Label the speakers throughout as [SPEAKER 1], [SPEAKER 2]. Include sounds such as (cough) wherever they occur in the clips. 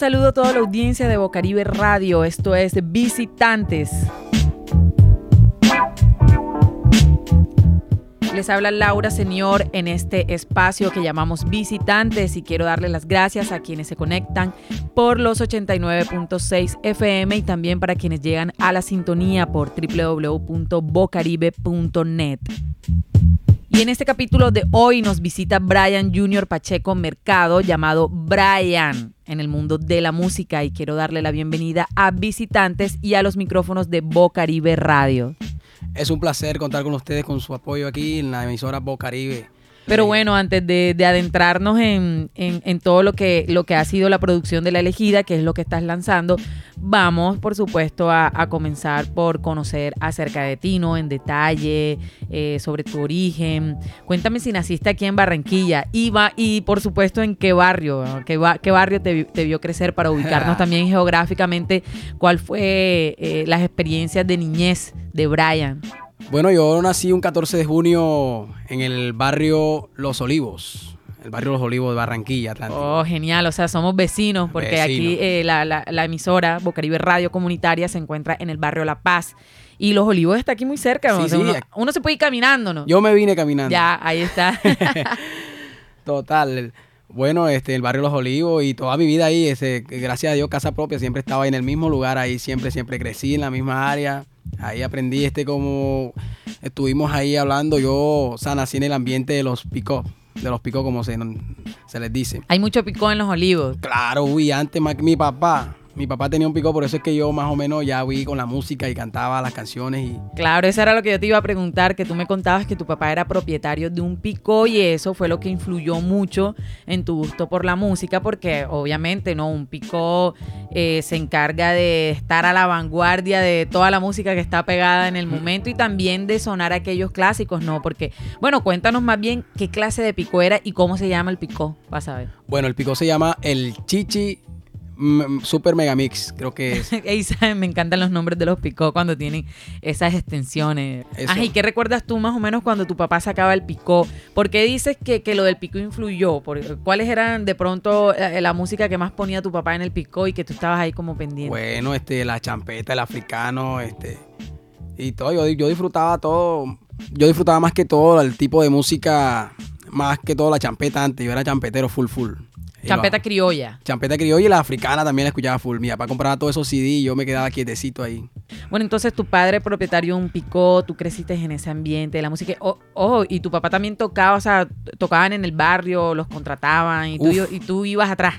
[SPEAKER 1] saludo a toda la audiencia de Bocaribe Radio. Esto es Visitantes. Les habla Laura Señor en este espacio que llamamos Visitantes y quiero darle las gracias a quienes se conectan por los 89.6 FM y también para quienes llegan a la sintonía por www.bocaribe.net. Y en este capítulo de hoy nos visita Brian Junior Pacheco Mercado, llamado Brian en el mundo de la música y quiero darle la bienvenida a visitantes y a los micrófonos de Bocaribe Radio.
[SPEAKER 2] Es un placer contar con ustedes, con su apoyo aquí en la emisora Bocaribe.
[SPEAKER 1] Pero bueno, antes de, adentrarnos en, todo lo que, lo que ha sido la producción de La Elegida, que es lo que estás lanzando, vamos, por supuesto, a, comenzar por conocer acerca de ti, ¿no? En detalle, eh, sobre tu origen. Cuéntame si naciste aquí en Barranquilla y, va, y por supuesto, en qué barrio, qué, barrio te, vio crecer para ubicarnos (laughs) también geográficamente, cuál fue eh, las experiencias de niñez de Brian.
[SPEAKER 2] Bueno, yo nací un 14 de junio en el barrio Los Olivos, el barrio Los Olivos de Barranquilla,
[SPEAKER 1] Oh, genial, o sea, somos vecinos, porque aquí eh, la, emisora Bocaribe Radio Comunitaria se encuentra en el barrio La Paz. Y Los Olivos está aquí muy cerca, uno, se puede ir caminando, ¿no?
[SPEAKER 2] Yo me vine caminando.
[SPEAKER 1] Ya, ahí está. (laughs)
[SPEAKER 2] Total. Bueno, este, el barrio Los Olivos y toda mi vida ahí, ese, gracias a Dios, casa propia, siempre estaba en el mismo lugar ahí, siempre, siempre crecí en la misma área. Ahí aprendí este como estuvimos ahí hablando, yo, o sea, nací en el ambiente de los picos, de los picos como se, se les dice.
[SPEAKER 1] Hay mucho picó en los olivos.
[SPEAKER 2] Claro, uy, antes mi papá, mi papá tenía un pico, por eso es que yo más o menos ya vi con la música y cantaba las canciones. y
[SPEAKER 1] Claro, eso era lo que yo te iba a preguntar, que tú me contabas que tu papá era propietario de un pico y eso fue lo que influyó mucho en tu gusto por la música, porque obviamente, ¿no? Un pico eh, se encarga de estar a la vanguardia de toda la música que está pegada en el momento y también de sonar aquellos clásicos, ¿no? Porque, bueno, cuéntanos más bien qué clase de pico era y cómo se llama el pico, vas a ver.
[SPEAKER 2] Bueno, el pico se llama el chichi Super Megamix, creo que es. (laughs)
[SPEAKER 1] me encantan los nombres de los picó cuando tienen esas extensiones. Ay, ¿y qué recuerdas tú más o menos cuando tu papá sacaba el picó? ¿Por qué dices que, lo del picó influyó? ¿Cuáles eran de pronto eh, la, música que más ponía tu papá en el picó y que tú estabas ahí como pendiente?
[SPEAKER 2] Bueno, este, la champeta, el africano, este. Y todo, yo, yo disfrutaba todo. Yo disfrutaba más que todo el tipo de música, más que todo la champeta antes. Yo era champetero full full.
[SPEAKER 1] Champeta criolla.
[SPEAKER 2] Champeta criolla y la africana también la escuchaba full. Mi papá compraba todos esos CD y yo me quedaba quietecito ahí.
[SPEAKER 1] Bueno, entonces tu padre propietario de un picó, tú creciste en ese ambiente de la música. Ojo, y tu papá también tocaba, o sea, tocaban en el barrio, los contrataban y tú, y tú ibas atrás.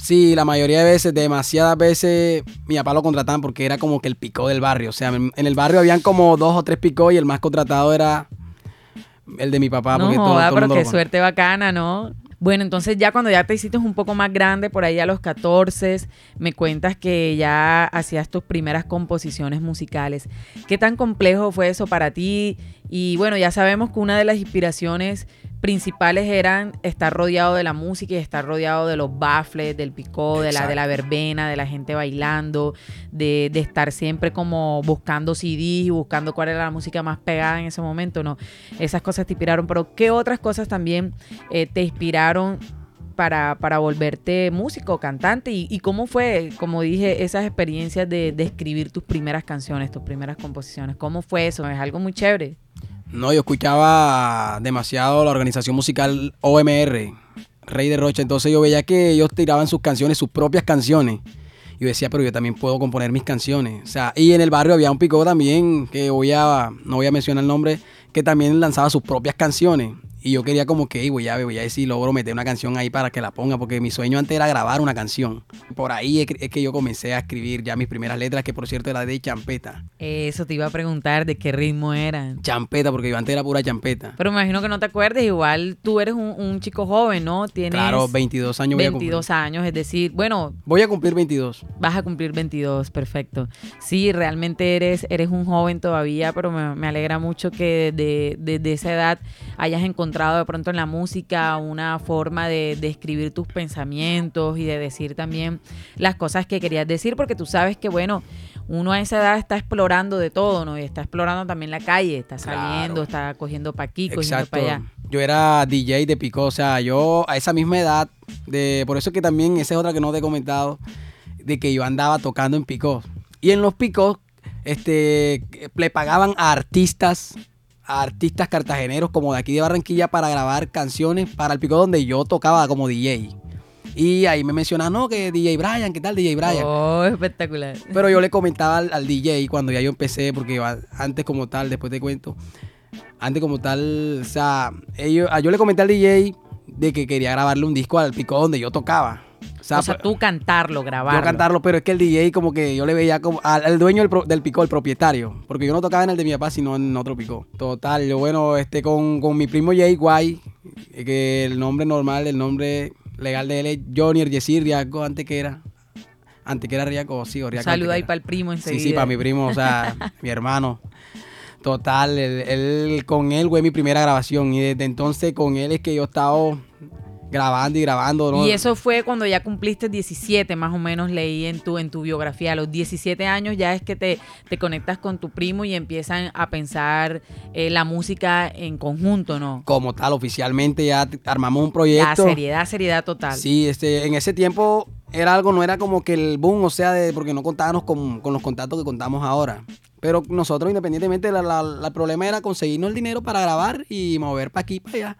[SPEAKER 2] Sí, la mayoría de veces, demasiadas veces, mi papá lo contrataban porque era como que el picó del barrio. O sea, en el barrio habían como dos o tres picó y el más contratado era el de mi papá.
[SPEAKER 1] No, porque todo, pero qué suerte bacana, ¿no? Bueno, entonces ya cuando ya te hiciste un poco más grande, por ahí a los 14, me cuentas que ya hacías tus primeras composiciones musicales. ¿Qué tan complejo fue eso para ti? Y bueno, ya sabemos que una de las inspiraciones principales eran estar rodeado de la música y estar rodeado de los baffles, del picó, de la, de la verbena, de la gente bailando, de, estar siempre como buscando CDs y buscando cuál era la música más pegada en ese momento, ¿no? Esas cosas te inspiraron, pero ¿qué otras cosas también eh, te inspiraron para, para, volverte músico, cantante? Y, cómo fue, como dije, esas experiencias de, de escribir tus primeras canciones, tus primeras composiciones? ¿Cómo fue eso? Es algo muy chévere.
[SPEAKER 2] No, yo escuchaba demasiado la organización musical OMR, Rey de Rocha. Entonces yo veía que ellos tiraban sus canciones, sus propias canciones. Yo decía, pero yo también puedo componer mis canciones. O sea, y en el barrio había un pico también, que voy a, no voy a mencionar el nombre, que también lanzaba sus propias canciones. Y yo quería como que, voy a, voy a ver si logro meter una canción ahí para que la ponga, porque mi sueño antes era grabar una canción. Por ahí es que yo comencé a escribir ya mis primeras letras, que por cierto era de champeta.
[SPEAKER 1] Eso te iba a preguntar, ¿de qué ritmo eran?
[SPEAKER 2] Champeta, porque yo antes era pura champeta.
[SPEAKER 1] Pero me imagino que no te acuerdes, igual tú eres un, chico joven, ¿no?
[SPEAKER 2] Tienes claro, 22 años.
[SPEAKER 1] 22 años, es decir, bueno...
[SPEAKER 2] Voy a cumplir 22.
[SPEAKER 1] Vas a cumplir 22, perfecto. Sí, realmente eres, eres un joven todavía, pero me, alegra mucho que desde de, esa edad hayas encontrado de pronto en la música una forma de, escribir tus pensamientos y de decir también las cosas que querías decir, porque tú sabes que, bueno, uno a esa edad está explorando de todo, ¿no? Y está explorando también la calle, está saliendo, está cogiendo pa' aquí, cogiendo para allá.
[SPEAKER 2] yo era DJ de Picó, o sea, yo a esa misma edad, de, por eso que también, esa es otra que no te he comentado, de que yo andaba tocando en Picó. Y en los Picos, este, le pagaban a artistas, a artistas cartageneros como de aquí de Barranquilla para grabar canciones para el Picó donde yo tocaba como DJ. Y ahí me mencionaba, no, que DJ Brian, ¿qué tal DJ Brian?
[SPEAKER 1] Oh, espectacular.
[SPEAKER 2] Pero yo le comentaba al, al DJ cuando ya yo empecé, porque antes como tal, después te cuento, antes como tal, o sea, ellos, yo le comenté al DJ de que quería grabarle un disco al pico donde yo tocaba. O sea,
[SPEAKER 1] o sea,
[SPEAKER 2] pues,
[SPEAKER 1] tú cantarlo, grabarlo.
[SPEAKER 2] yo cantarlo, pero es que el DJ como que yo le veía como al, al dueño del, pro- del picó, el propietario, porque yo no tocaba en el de mi papá, sino en otro picó. Total, yo bueno, este con, con mi primo Jay Guay, eh, que el nombre normal, el nombre legal de él es Johnny Yesir Riaco, antes que era, antes que era Riaco, sí, o Riaco.
[SPEAKER 1] Saluda ahí para el primo enseguida.
[SPEAKER 2] Sí, sí, para mi primo, o sea, (laughs) mi hermano. Total, él, él- con él fue mi primera grabación y desde entonces con él es que yo he estado grabando y grabando. ¿no?
[SPEAKER 1] Y eso fue cuando ya cumpliste 17, más o menos leí en tu, en tu biografía. A los 17 años ya es que te, te conectas con tu primo y empiezan a pensar eh, la música en conjunto, ¿no?
[SPEAKER 2] como tal, oficialmente ya armamos un
[SPEAKER 1] La
[SPEAKER 2] proyecto.
[SPEAKER 1] seriedad, seriedad total.
[SPEAKER 2] Sí, este, en ese tiempo era algo, no era como que el boom, o sea, de, porque no contábamos con, con los contactos que contamos ahora. Pero nosotros, independientemente, la- la- la- el problema era conseguirnos el dinero para grabar y mover para aquí, para allá.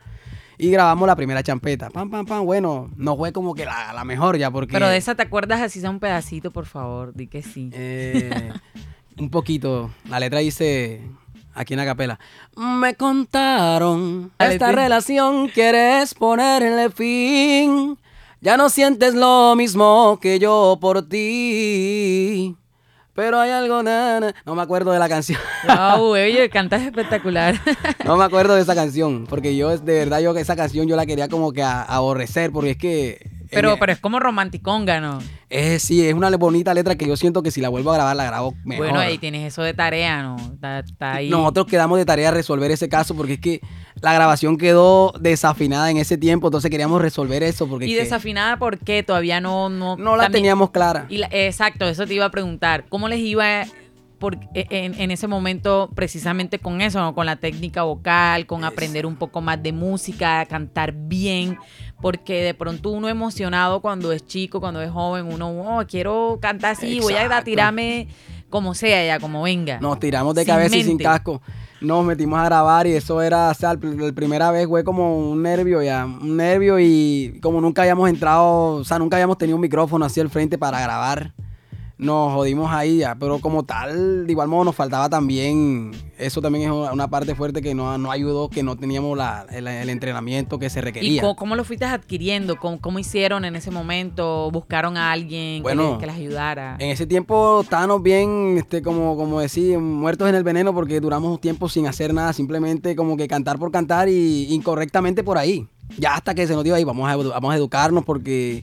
[SPEAKER 2] Y grabamos la primera champeta. Pam, pam, pam. Bueno, no fue como que la, la mejor ya, porque.
[SPEAKER 1] Pero de esa te acuerdas así sea un pedacito, por favor, di que sí.
[SPEAKER 2] Eh, un poquito. La letra dice aquí en la capela. Me contaron esta relación quieres ponerle fin. Ya no sientes lo mismo que yo por ti. Pero hay algo, na, na. no me acuerdo de la canción.
[SPEAKER 1] Wow, (laughs) oye, cantas espectacular.
[SPEAKER 2] No me acuerdo de esa canción, porque yo de verdad yo esa canción yo la quería como que a- aborrecer, porque es que
[SPEAKER 1] pero,
[SPEAKER 2] en-
[SPEAKER 1] pero es como romanticonga, ¿no?
[SPEAKER 2] es sí, es una bonita letra que yo siento que si la vuelvo a grabar la grabo mejor.
[SPEAKER 1] Bueno, ahí tienes eso de tarea, ¿no? Está, está ahí.
[SPEAKER 2] Nosotros quedamos de tarea resolver ese caso porque es que la grabación quedó desafinada en ese tiempo, entonces queríamos resolver eso porque
[SPEAKER 1] y
[SPEAKER 2] es que
[SPEAKER 1] desafinada, ¿por qué? Todavía no... No,
[SPEAKER 2] no la
[SPEAKER 1] también-
[SPEAKER 2] teníamos clara.
[SPEAKER 1] Y la- exacto, eso te iba a preguntar. ¿Cómo les iba por, e, en, en ese momento precisamente con eso, ¿no? con la técnica vocal, con aprender un poco más de música, cantar bien? Porque de pronto uno emocionado cuando es chico, cuando es joven, uno, oh, quiero cantar así, voy a tirarme como sea ya, como venga.
[SPEAKER 2] Nos tiramos de
[SPEAKER 1] Sin
[SPEAKER 2] cabeza y sin casco. Nos metimos a grabar y eso era, o sea, la primera vez fue como un nervio ya, un nervio y como nunca habíamos entrado, o sea, nunca habíamos tenido un micrófono así al frente para grabar. Nos jodimos ahí ya, pero como tal, de igual modo nos faltaba también, eso también es una parte fuerte que no, no ayudó, que no teníamos la- el, el entrenamiento que se
[SPEAKER 1] ¿Y
[SPEAKER 2] requería.
[SPEAKER 1] cómo, cómo lo fuiste adquiriendo? ¿Cómo, cómo hicieron en ese momento? ¿Buscaron a alguien que
[SPEAKER 2] Bueno,
[SPEAKER 1] les- que, les ayudara?
[SPEAKER 2] En ese tiempo estábamos bien, este, como, como decir, muertos en el veneno porque duramos un tiempo sin hacer nada, simplemente como que cantar por cantar y incorrectamente por ahí. Ya hasta que se nos dio ahí, vamos a, vamos a educarnos porque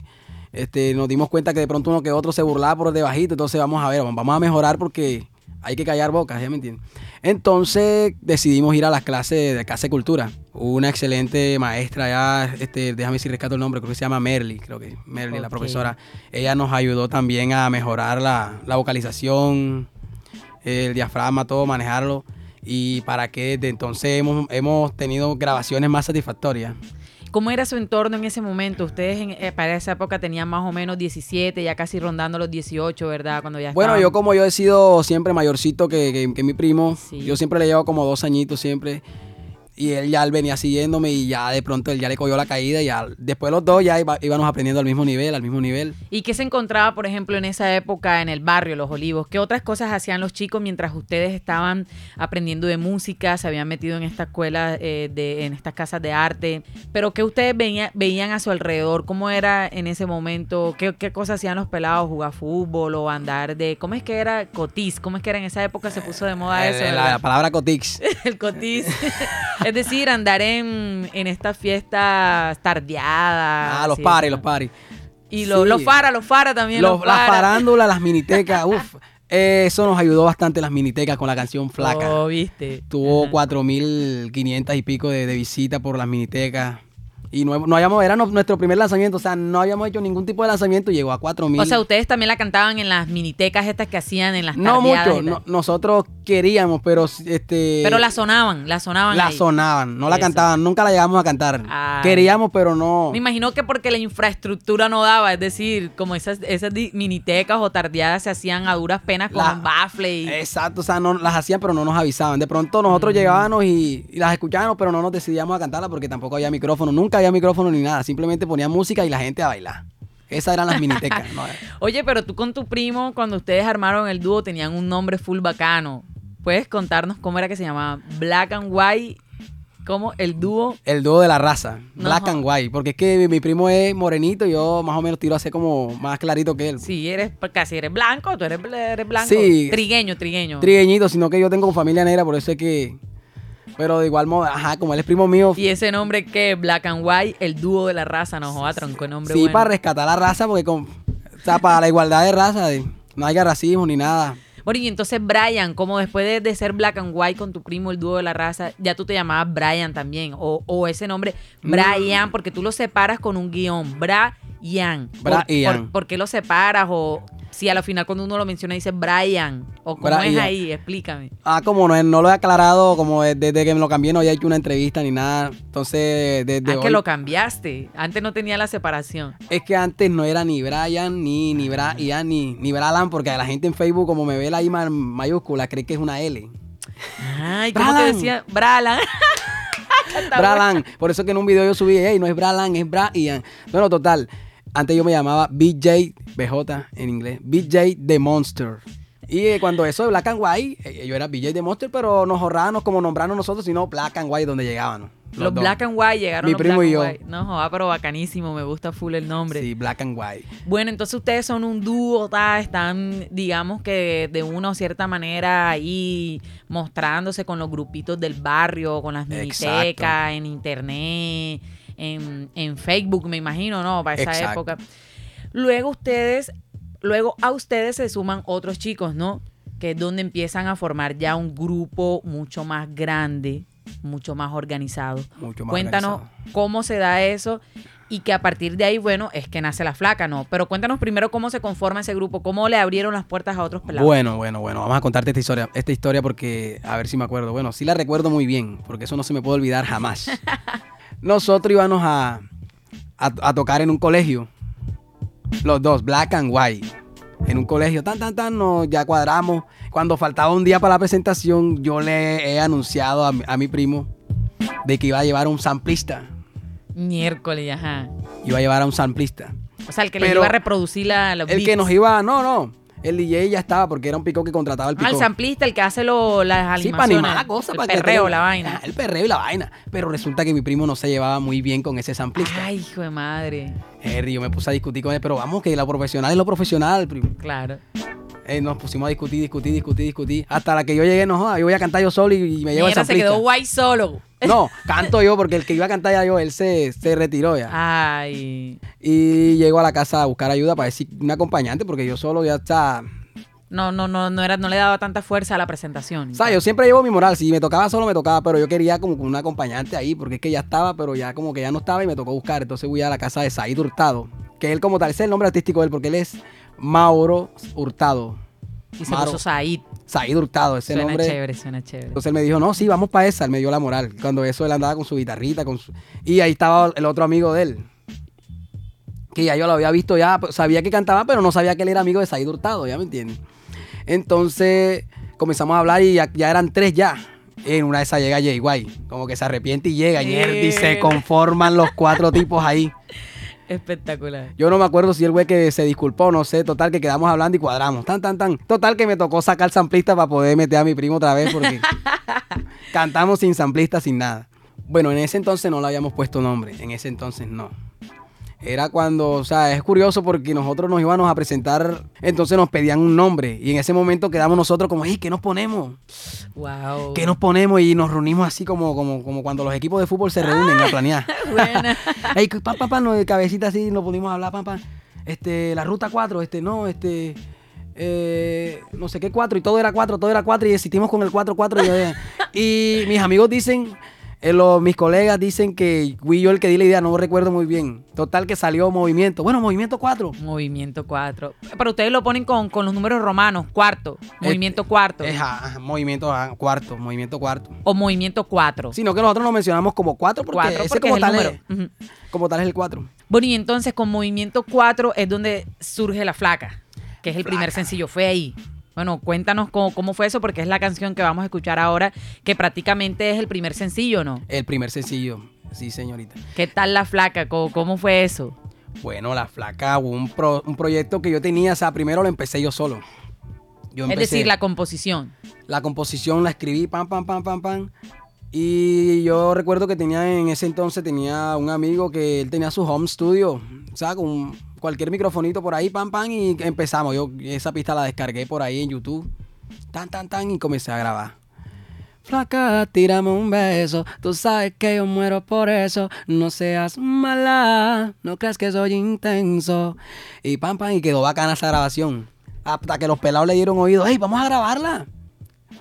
[SPEAKER 2] este, nos dimos cuenta que de pronto uno que otro se burlaba por debajito, entonces vamos a ver, vamos a mejorar porque hay que callar bocas, ¿ya me entiendes? Entonces decidimos ir a las clases de Casa de Cultura. Una excelente maestra ya, este, déjame si rescato el nombre, creo que se llama Merly, creo que Merly, la
[SPEAKER 1] Ok.
[SPEAKER 2] profesora. Ella nos ayudó también a mejorar la, la vocalización, el diafragma, todo, manejarlo. Y para que desde entonces hemos, hemos tenido grabaciones más satisfactorias.
[SPEAKER 1] ¿Cómo era su entorno en ese momento? Ustedes en- eh, para esa época tenían más o menos 17, ya casi rondando los 18, ¿verdad? Cuando ya
[SPEAKER 2] Bueno,
[SPEAKER 1] estaban-
[SPEAKER 2] yo como yo he sido siempre mayorcito que, que- que mi primo,
[SPEAKER 1] Sí.
[SPEAKER 2] yo siempre le llevo como dos añitos siempre. Y él ya él venía siguiéndome y ya de pronto él ya le cogió la caída y ya después los dos ya iba- íbamos aprendiendo al mismo nivel, al mismo nivel.
[SPEAKER 1] ¿Y qué se encontraba, por ejemplo, en esa época en el barrio, Los Olivos? ¿Qué otras cosas hacían los chicos mientras ustedes estaban aprendiendo de música, se habían metido en esta escuela, eh, de, en estas casas de arte? Pero ¿qué ustedes veía- veían a su alrededor? ¿Cómo era en ese momento? ¿Qué, qué cosas hacían los pelados? ¿Jugar fútbol o andar de... ¿Cómo es que era cotiz? ¿Cómo es que era en esa época se puso de moda eso?
[SPEAKER 2] Eh, la,
[SPEAKER 1] verdad?
[SPEAKER 2] la palabra cotix. (laughs)
[SPEAKER 1] el cotiz. (laughs) es decir, andar en, en estas fiestas tardeadas.
[SPEAKER 2] Ah, los
[SPEAKER 1] eso.
[SPEAKER 2] los paris.
[SPEAKER 1] Y los,
[SPEAKER 2] Sí.
[SPEAKER 1] los fara, los fara también. Los,
[SPEAKER 2] Los, las farándulas, las minitecas, (laughs) uff. eso nos ayudó bastante las minitecas con la canción Flaca.
[SPEAKER 1] Oh, viste.
[SPEAKER 2] Tuvo
[SPEAKER 1] Ajá.
[SPEAKER 2] 4.500 y pico de, de visitas por las minitecas. Y no, no habíamos, era no- nuestro primer lanzamiento, o sea, no habíamos hecho ningún tipo de lanzamiento y llegó a 4000.
[SPEAKER 1] O sea, ustedes también la cantaban en las minitecas estas que hacían en las
[SPEAKER 2] no mucho, no- nosotros queríamos, pero este
[SPEAKER 1] Pero la sonaban, la sonaban
[SPEAKER 2] la
[SPEAKER 1] ahí.
[SPEAKER 2] sonaban, no la cantaban, nunca la llegamos a cantar.
[SPEAKER 1] Ay.
[SPEAKER 2] Queríamos, pero no.
[SPEAKER 1] Me imagino que porque la infraestructura no daba, es decir, como esas, esas minitecas o tardeadas se hacían a duras penas con
[SPEAKER 2] La-
[SPEAKER 1] bafle y...
[SPEAKER 2] Exacto, o sea, no las hacían, pero no nos avisaban. De pronto nosotros llegábamos y, y las escuchábamos, pero no nos decidíamos a cantarlas porque tampoco había micrófono, nunca había micrófono ni nada. Simplemente ponían música y la gente a bailar. Esas eran las minitecas. ¿no? (laughs)
[SPEAKER 1] Oye, pero tú con tu primo, cuando ustedes armaron el dúo, tenían un nombre full bacano. ¿Puedes contarnos cómo era que se llamaba? Black and White, ¿cómo? El dúo.
[SPEAKER 2] El dúo de la raza,
[SPEAKER 1] No,
[SPEAKER 2] Black and White, porque es que mi, mi primo es morenito y yo más o menos tiro así como más clarito que él.
[SPEAKER 1] Sí, eres casi eres blanco, tú eres, eres blanco.
[SPEAKER 2] Sí.
[SPEAKER 1] Trigueño, trigueño.
[SPEAKER 2] Trigueñito, sino que yo tengo familia negra, por eso es que... Pero de igual modo, ajá, como él es primo mío,
[SPEAKER 1] y ese nombre que Black and White, el dúo de la raza, no joda, tronco, el nombre
[SPEAKER 2] sí,
[SPEAKER 1] bueno.
[SPEAKER 2] para rescatar la raza, porque con, o sea, para la igualdad de raza, de- no haya racismo ni nada.
[SPEAKER 1] Bueno, y entonces Brian, como después de, de ser Black and White con tu primo, el dúo de la raza, ya tú te llamabas Brian también. O, o ese nombre,
[SPEAKER 2] Mm.
[SPEAKER 1] Brian, porque tú lo separas con un guion. Brian. Por-
[SPEAKER 2] Brian.
[SPEAKER 1] ¿Por, por qué lo separas? O si a la final cuando uno lo menciona dice Brian. O cómo es ahí, explícame.
[SPEAKER 2] Ah, como no, no lo he aclarado, como de- desde que me lo cambié no había hecho una entrevista ni nada. Entonces, desde
[SPEAKER 1] ah, que lo cambiaste. Antes no tenía la separación.
[SPEAKER 2] es que antes no era ni Brian, ni, ni Brian, ni, ni Bralan, porque la gente en Facebook, como me ve la I ma- mayúscula, cree que es una L.
[SPEAKER 1] Ay, ¿cómo te
[SPEAKER 2] Bralan.
[SPEAKER 1] decía? Bralan.
[SPEAKER 2] Bralan. Por eso que en un video yo subí, hey, no es Bralan, es Brian. Bueno, total. Antes yo me llamaba BJ, BJ en inglés, BJ The Monster. Y eh, cuando eso de Black and White, eh, yo era BJ The Monster, pero nos ahorrábamos como nombrarnos nosotros, sino Black and White donde llegábamos.
[SPEAKER 1] Los. Black and White llegaron
[SPEAKER 2] Mi
[SPEAKER 1] los
[SPEAKER 2] primo
[SPEAKER 1] Black
[SPEAKER 2] y yo.
[SPEAKER 1] White. No, joda, pero bacanísimo, me gusta full el nombre.
[SPEAKER 2] Sí, Black and White.
[SPEAKER 1] Bueno, entonces ustedes son un dúo, ta, están, digamos que de una o cierta manera ahí mostrándose con los grupitos del barrio, con las minitecas, en internet, en, en Facebook, me imagino, ¿no? Para esa
[SPEAKER 2] Exacto.
[SPEAKER 1] época. Luego ustedes, luego a ustedes se suman otros chicos, ¿no? Que es donde empiezan a formar ya un grupo mucho más grande, mucho más organizado.
[SPEAKER 2] Mucho más
[SPEAKER 1] Cuéntanos
[SPEAKER 2] organizado.
[SPEAKER 1] cómo se da eso y que a partir de ahí, bueno, es que nace la flaca, ¿no? Pero cuéntanos primero cómo se conforma ese grupo, cómo le abrieron las puertas a otros pelados.
[SPEAKER 2] Bueno, bueno, bueno, vamos a contarte esta historia, esta historia porque a ver si me acuerdo. Bueno, sí la recuerdo muy bien, porque eso no se me puede olvidar jamás. (laughs) Nosotros íbamos a, a, a tocar en un colegio, los dos, Black and White, en un colegio, tan, tan, tan, nos ya cuadramos. Cuando faltaba un día para la presentación, yo le he anunciado a, mi- a mi primo de que iba a llevar un samplista,
[SPEAKER 1] Miércoles, ajá.
[SPEAKER 2] iba a llevar a un samplista.
[SPEAKER 1] O sea, el que le iba a reproducir la, los
[SPEAKER 2] El que nos iba, no, no, el DJ ya estaba porque era un pico que contrataba el
[SPEAKER 1] Ah,
[SPEAKER 2] pico.
[SPEAKER 1] el samplista, el que hace lo, las
[SPEAKER 2] Sí, para
[SPEAKER 1] animaciones.
[SPEAKER 2] animar la cosa.
[SPEAKER 1] El
[SPEAKER 2] para
[SPEAKER 1] perreo, la vaina.
[SPEAKER 2] Ah, El perreo y la vaina. Pero resulta que mi primo no se llevaba muy bien con ese samplista.
[SPEAKER 1] Ay, hijo de madre.
[SPEAKER 2] Harry, yo me puse a discutir con él, pero vamos, que lo profesional es lo profesional, primo.
[SPEAKER 1] Claro.
[SPEAKER 2] Eh, nos pusimos a discutir, discutir, discutir, discutir. Hasta la que yo llegué, no joda, yo voy a cantar yo solo y, y me llevo el
[SPEAKER 1] Mierda, se
[SPEAKER 2] samplista.
[SPEAKER 1] quedó guay solo.
[SPEAKER 2] No, (laughs) canto yo porque el que iba a cantar ya yo, él se, se retiró ya.
[SPEAKER 1] Ay.
[SPEAKER 2] Y llego a la casa a buscar ayuda para decir un acompañante porque yo solo ya está...
[SPEAKER 1] No, no, no, no era, no le daba tanta fuerza a la presentación.
[SPEAKER 2] O sea, yo siempre llevo mi moral. Si me tocaba solo, me tocaba, pero yo quería como un acompañante ahí, porque es que ya estaba, pero ya como que ya no estaba y me tocó buscar. Entonces voy a la casa de Said Hurtado, que él como tal, ese es el nombre artístico de él, porque él es Mauro Hurtado.
[SPEAKER 1] y se
[SPEAKER 2] Maro.
[SPEAKER 1] puso Said.
[SPEAKER 2] Said Hurtado, ese
[SPEAKER 1] Suena
[SPEAKER 2] nombre.
[SPEAKER 1] chévere, suena chévere.
[SPEAKER 2] Entonces él me dijo, no, sí, vamos para esa. Él me dio la moral. Cuando eso él andaba con su guitarrita, con su... Y ahí estaba el otro amigo de él. Que ya yo lo había visto ya, pues, sabía que cantaba, pero no sabía que él era amigo de Said Hurtado, ¿ya me entiendes? Entonces comenzamos a hablar y ya, ya eran tres ya. En una de esas llega Jay Guay, como que se arrepiente y llega, y y se conforman los cuatro tipos ahí.
[SPEAKER 1] Espectacular.
[SPEAKER 2] Yo no me acuerdo si el güey que se disculpó, no sé, total que quedamos hablando y cuadramos, tan, tan, tan. Total que me tocó sacar samplista para poder meter a mi primo otra vez porque (laughs) cantamos sin samplista, sin nada. Bueno, en ese entonces no le habíamos puesto nombre, en ese entonces no. Era cuando, o sea, es curioso porque nosotros nos íbamos a presentar, entonces nos pedían un nombre y en ese momento quedamos nosotros como, ¿qué nos ponemos?
[SPEAKER 1] Wow.
[SPEAKER 2] ¿Qué nos ponemos? Y nos reunimos así como, como, como cuando los equipos de fútbol se reúnen a planear. (laughs)
[SPEAKER 1] Buena. (laughs)
[SPEAKER 2] Ey, pa, pa, pa, no, de cabecita así, nos pudimos hablar, pa, pa. Este, la ruta 4, este, no, este, eh, no sé qué 4, y todo era 4, todo era 4, y existimos con el 4, 4. Y, yo, eh, y mis amigos dicen, Eh, mis colegas dicen que fui yo el que di la idea, no recuerdo muy bien. Total que salió movimiento. Bueno, movimiento 4.
[SPEAKER 1] Movimiento 4. Pero ustedes lo ponen con, con los números romanos, cuarto. Movimiento cuarto.
[SPEAKER 2] Es, movimiento cuarto, movimiento cuarto.
[SPEAKER 1] O movimiento 4.
[SPEAKER 2] Sino que nosotros lo mencionamos como 4 porque, cuatro ese como, tal es, como tal es el 4.
[SPEAKER 1] Bueno, y entonces con movimiento 4 es donde surge la flaca, que es el primer sencillo. Fue ahí. Bueno, cuéntanos cómo, fue eso, porque es la canción que vamos a escuchar ahora, que prácticamente es el primer sencillo, ¿no?
[SPEAKER 2] El primer sencillo, sí, señorita.
[SPEAKER 1] ¿Qué tal la flaca? ¿Cómo, fue eso?
[SPEAKER 2] Bueno, la flaca, un, un proyecto que yo tenía, o sea, primero lo empecé yo solo.
[SPEAKER 1] es decir, la composición.
[SPEAKER 2] La composición la escribí, pam, pam, pam, pam, pam. Y yo recuerdo que tenía en ese entonces tenía un amigo que él tenía su home studio, o sea, con cualquier microfonito por ahí, pam, pam, y empezamos. Yo esa pista la descargué por ahí en YouTube, tan, tan, tan, y comencé a grabar. Flaca, tírame un beso, tú sabes que yo muero por eso, no seas mala, no creas que soy intenso. Y pam, pam, y quedó bacana esa grabación. Hasta que los pelados le dieron oído, hey, vamos a grabarla.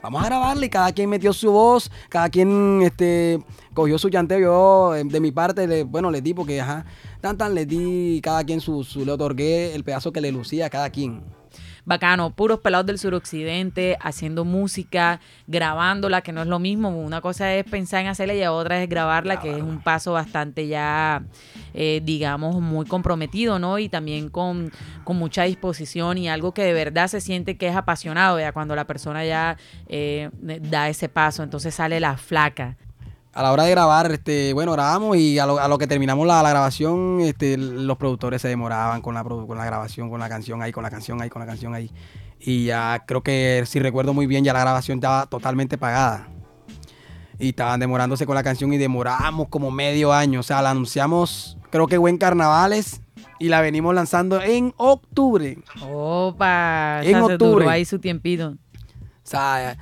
[SPEAKER 2] Vamos a grabarla y cada quien metió su voz, cada quien este, cogió su llanteo. Yo, de mi parte, le, bueno, les di porque, ajá, tan les di cada quien su, le otorgué el pedazo que le lucía a cada quien
[SPEAKER 1] bacano, puros pelados del suroccidente, haciendo música, grabándola, que no es lo mismo. Una cosa es pensar en hacerla y otra es grabarla, que es un paso bastante ya, eh, digamos, muy comprometido, ¿no? Y también con, mucha disposición y algo que de verdad se siente que es apasionado, ya cuando la persona ya eh, da ese paso, entonces sale la flaca
[SPEAKER 2] a la hora de grabar, este, bueno, grabamos y a lo, que terminamos la, grabación, este, los productores se demoraban con la, con la grabación, con la canción ahí, con la canción ahí, con la canción ahí. Y ya creo que, si recuerdo muy bien, ya la grabación estaba totalmente pagada. Y estaban demorándose con la canción y demoramos como medio año. O sea, la anunciamos, creo que buen carnavales. Y la venimos lanzando en octubre.
[SPEAKER 1] Opa, en octubre. ahí su tiempito. O
[SPEAKER 2] sea,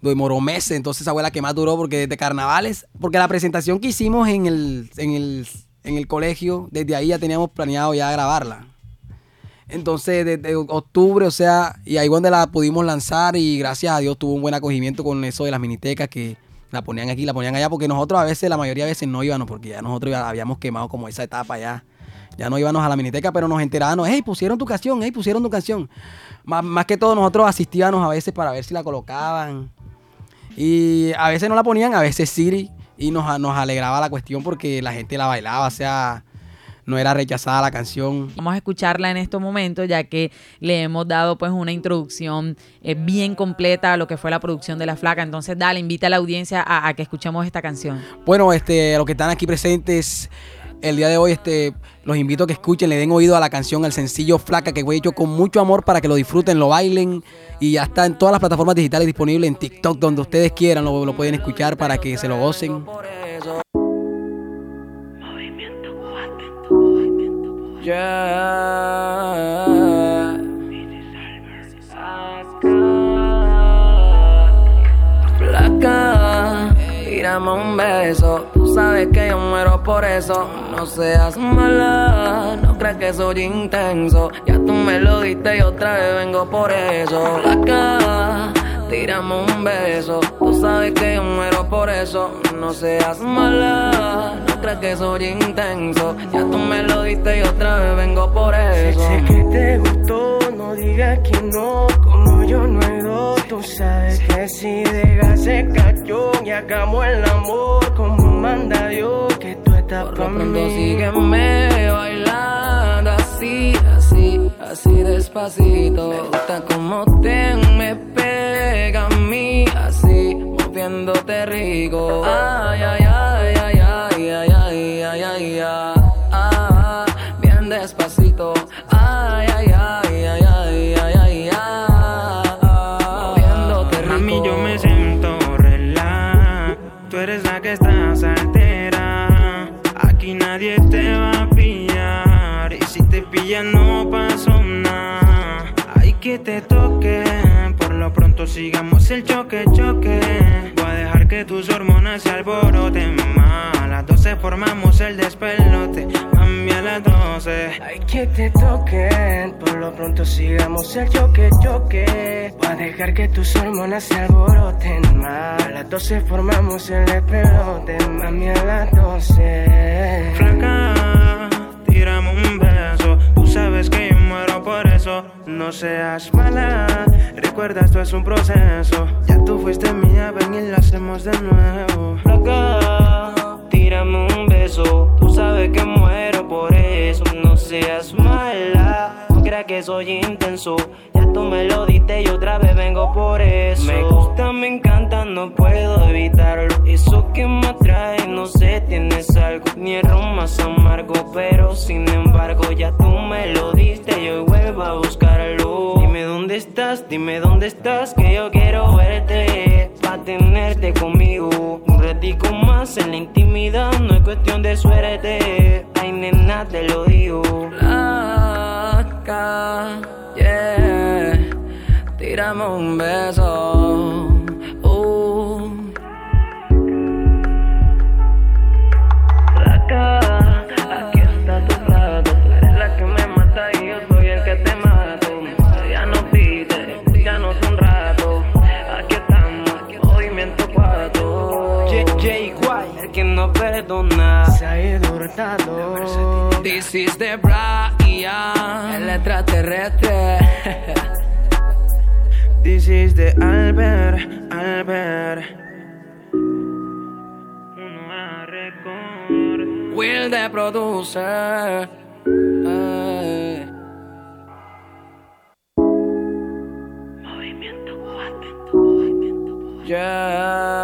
[SPEAKER 2] demoró meses, entonces esa fue que más duró porque desde carnavales, porque la presentación que hicimos en el, en el, en el colegio, desde ahí ya teníamos planeado ya grabarla. Entonces, desde octubre, o sea, y ahí donde la pudimos lanzar y gracias a Dios tuvo un buen acogimiento con eso de las minitecas que la ponían aquí, la ponían allá, porque nosotros a veces, la mayoría de veces no íbamos, porque ya nosotros ya habíamos quemado como esa etapa ya. Ya no íbamos a la miniteca, pero nos enterábamos, hey, pusieron tu canción, hey, pusieron tu canción. Más, más que todo, nosotros asistíamos a veces para ver si la colocaban y a veces no la ponían, a veces Siri. Y nos, nos alegraba la cuestión porque la gente la bailaba, o sea, no era rechazada la canción.
[SPEAKER 1] Vamos a escucharla en estos momentos ya que le hemos dado pues una introducción eh, bien completa a lo que fue la producción de La Flaca. Entonces dale, invita a la audiencia a, a que escuchemos esta canción.
[SPEAKER 2] Bueno, este, los que están aquí presentes el día de hoy este, los invito a que escuchen, le den oído a la canción, al sencillo Flaca que fue hecho con mucho amor para que lo disfruten, lo bailen y ya está en todas las plataformas digitales disponible en TikTok, donde ustedes quieran, lo, lo pueden escuchar para que se lo gocen.
[SPEAKER 3] Flaca, un beso sabes que yo muero por eso. No seas mala, no creas que soy intenso. Ya tú me lo diste y otra vez vengo por eso. Acá, tírame un beso. Tú sabes que yo muero por eso. No seas mala, no creas que soy intenso. Ya tú me lo diste y otra vez vengo por eso.
[SPEAKER 4] Sé que te gustó, no digas que no. Como yo no he dos, tú sabes que si dejas se cayó y hagamos el amor como manda Dios que tú estás
[SPEAKER 3] Por lo pronto sígueme bailando así, así, así despacito. Me gusta como te me pega a mí, así, moviéndote rico. Ay, ay, ay,
[SPEAKER 5] Pronto sigamos el choque, choque. Voy a dejar que tus hormonas se alboroten más. A las 12 formamos el despelote. Mami, a las 12.
[SPEAKER 4] Hay que te toquen. Por lo pronto sigamos el choque, choque. Voy a dejar que tus hormonas se alboroten más. A las 12 formamos el despelote más.
[SPEAKER 3] a las 12.
[SPEAKER 5] Flaca, tírame un beso. Sabes que yo muero por eso. No seas mala, recuerda esto es un proceso. Ya tú fuiste mía, ven y lo hacemos de nuevo.
[SPEAKER 6] Flaca, tírame un beso. Tú sabes que muero por eso. No seas mala, no creas que soy intenso. Ya tú me lo diste y otra vez vengo por eso. Me gusta, me encanta, no puedo evitarlo. Eso que me atrae, no sé, tienes algo. Ni el más amargo, pero sin que yo quiero verte. Pa' tenerte conmigo. Un ratico más en la intimidad, no es cuestión de suerte. Is the Brian, el extraterrestre. (laughs)
[SPEAKER 5] This is the Albert, Albert.
[SPEAKER 6] Will the producer. Eh. Movimiento 4. Yeah.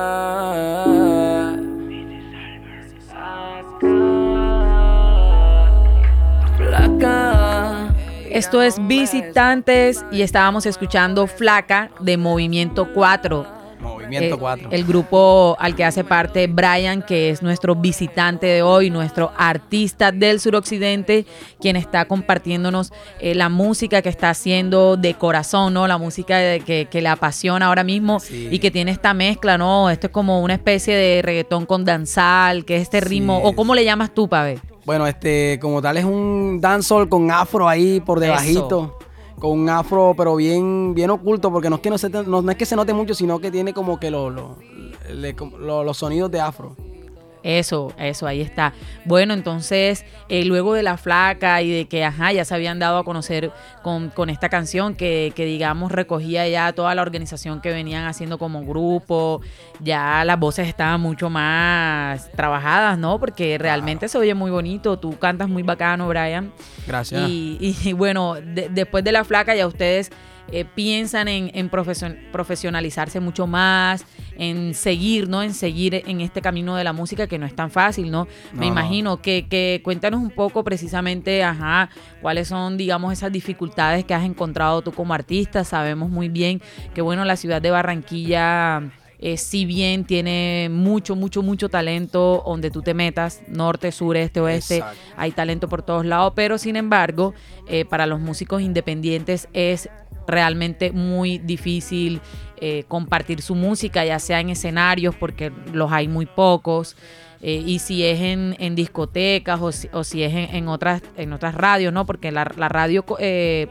[SPEAKER 1] Esto es Visitantes y estábamos escuchando Flaca de Movimiento 4.
[SPEAKER 2] Movimiento
[SPEAKER 1] Eh,
[SPEAKER 2] 4.
[SPEAKER 1] El grupo al que hace parte Brian, que es nuestro visitante de hoy, nuestro artista del suroccidente, quien está compartiéndonos eh, la música que está haciendo de corazón, ¿no? La música que, que le apasiona ahora mismo
[SPEAKER 2] Sí.
[SPEAKER 1] y que tiene esta mezcla, ¿no? Esto es como una especie de reggaetón con danzal, que es este
[SPEAKER 2] Sí.
[SPEAKER 1] ritmo, o cómo le llamas tú, Pabe.
[SPEAKER 2] Bueno, este, como tal es un dancehall con afro ahí por debajito. Con un afro, pero bien, bien oculto, porque no es que no, se no, no es que se note mucho, sino que tiene como que lo- lo- le- como lo- los sonidos de afro.
[SPEAKER 1] Eso, eso, ahí está. Bueno, entonces, eh, luego de la flaca y de que, ajá, ya se habían dado a conocer con, con esta canción que, que, digamos, recogía ya toda la organización que venían haciendo como grupo, ya las voces estaban mucho más trabajadas, ¿no? Porque realmente se oye muy bonito, tú cantas muy bacano, Brian.
[SPEAKER 2] Gracias.
[SPEAKER 1] Y, y, bueno, de- después de la flaca ya ustedes eh, piensan en, en profesion- profesionalizarse mucho más, en seguir, ¿no? En seguir en este camino de la música que no es tan fácil, ¿no? Me
[SPEAKER 2] No, no.
[SPEAKER 1] imagino que, que cuéntanos un poco precisamente, ajá, cuáles son, digamos, esas dificultades que has encontrado tú como artista. Sabemos muy bien que, bueno, la ciudad de Barranquilla... eh, si bien tiene mucho, mucho, mucho talento donde tú te metas, norte, sur, este, oeste,
[SPEAKER 2] Exacto.
[SPEAKER 1] hay talento por todos lados, pero sin embargo, eh, para los músicos independientes es realmente muy difícil eh, compartir su música, ya sea en escenarios, porque los hay muy pocos. eh, y si es en, en discotecas o si, o si es en, otras en otras radios, ¿no? Porque la, radio eh,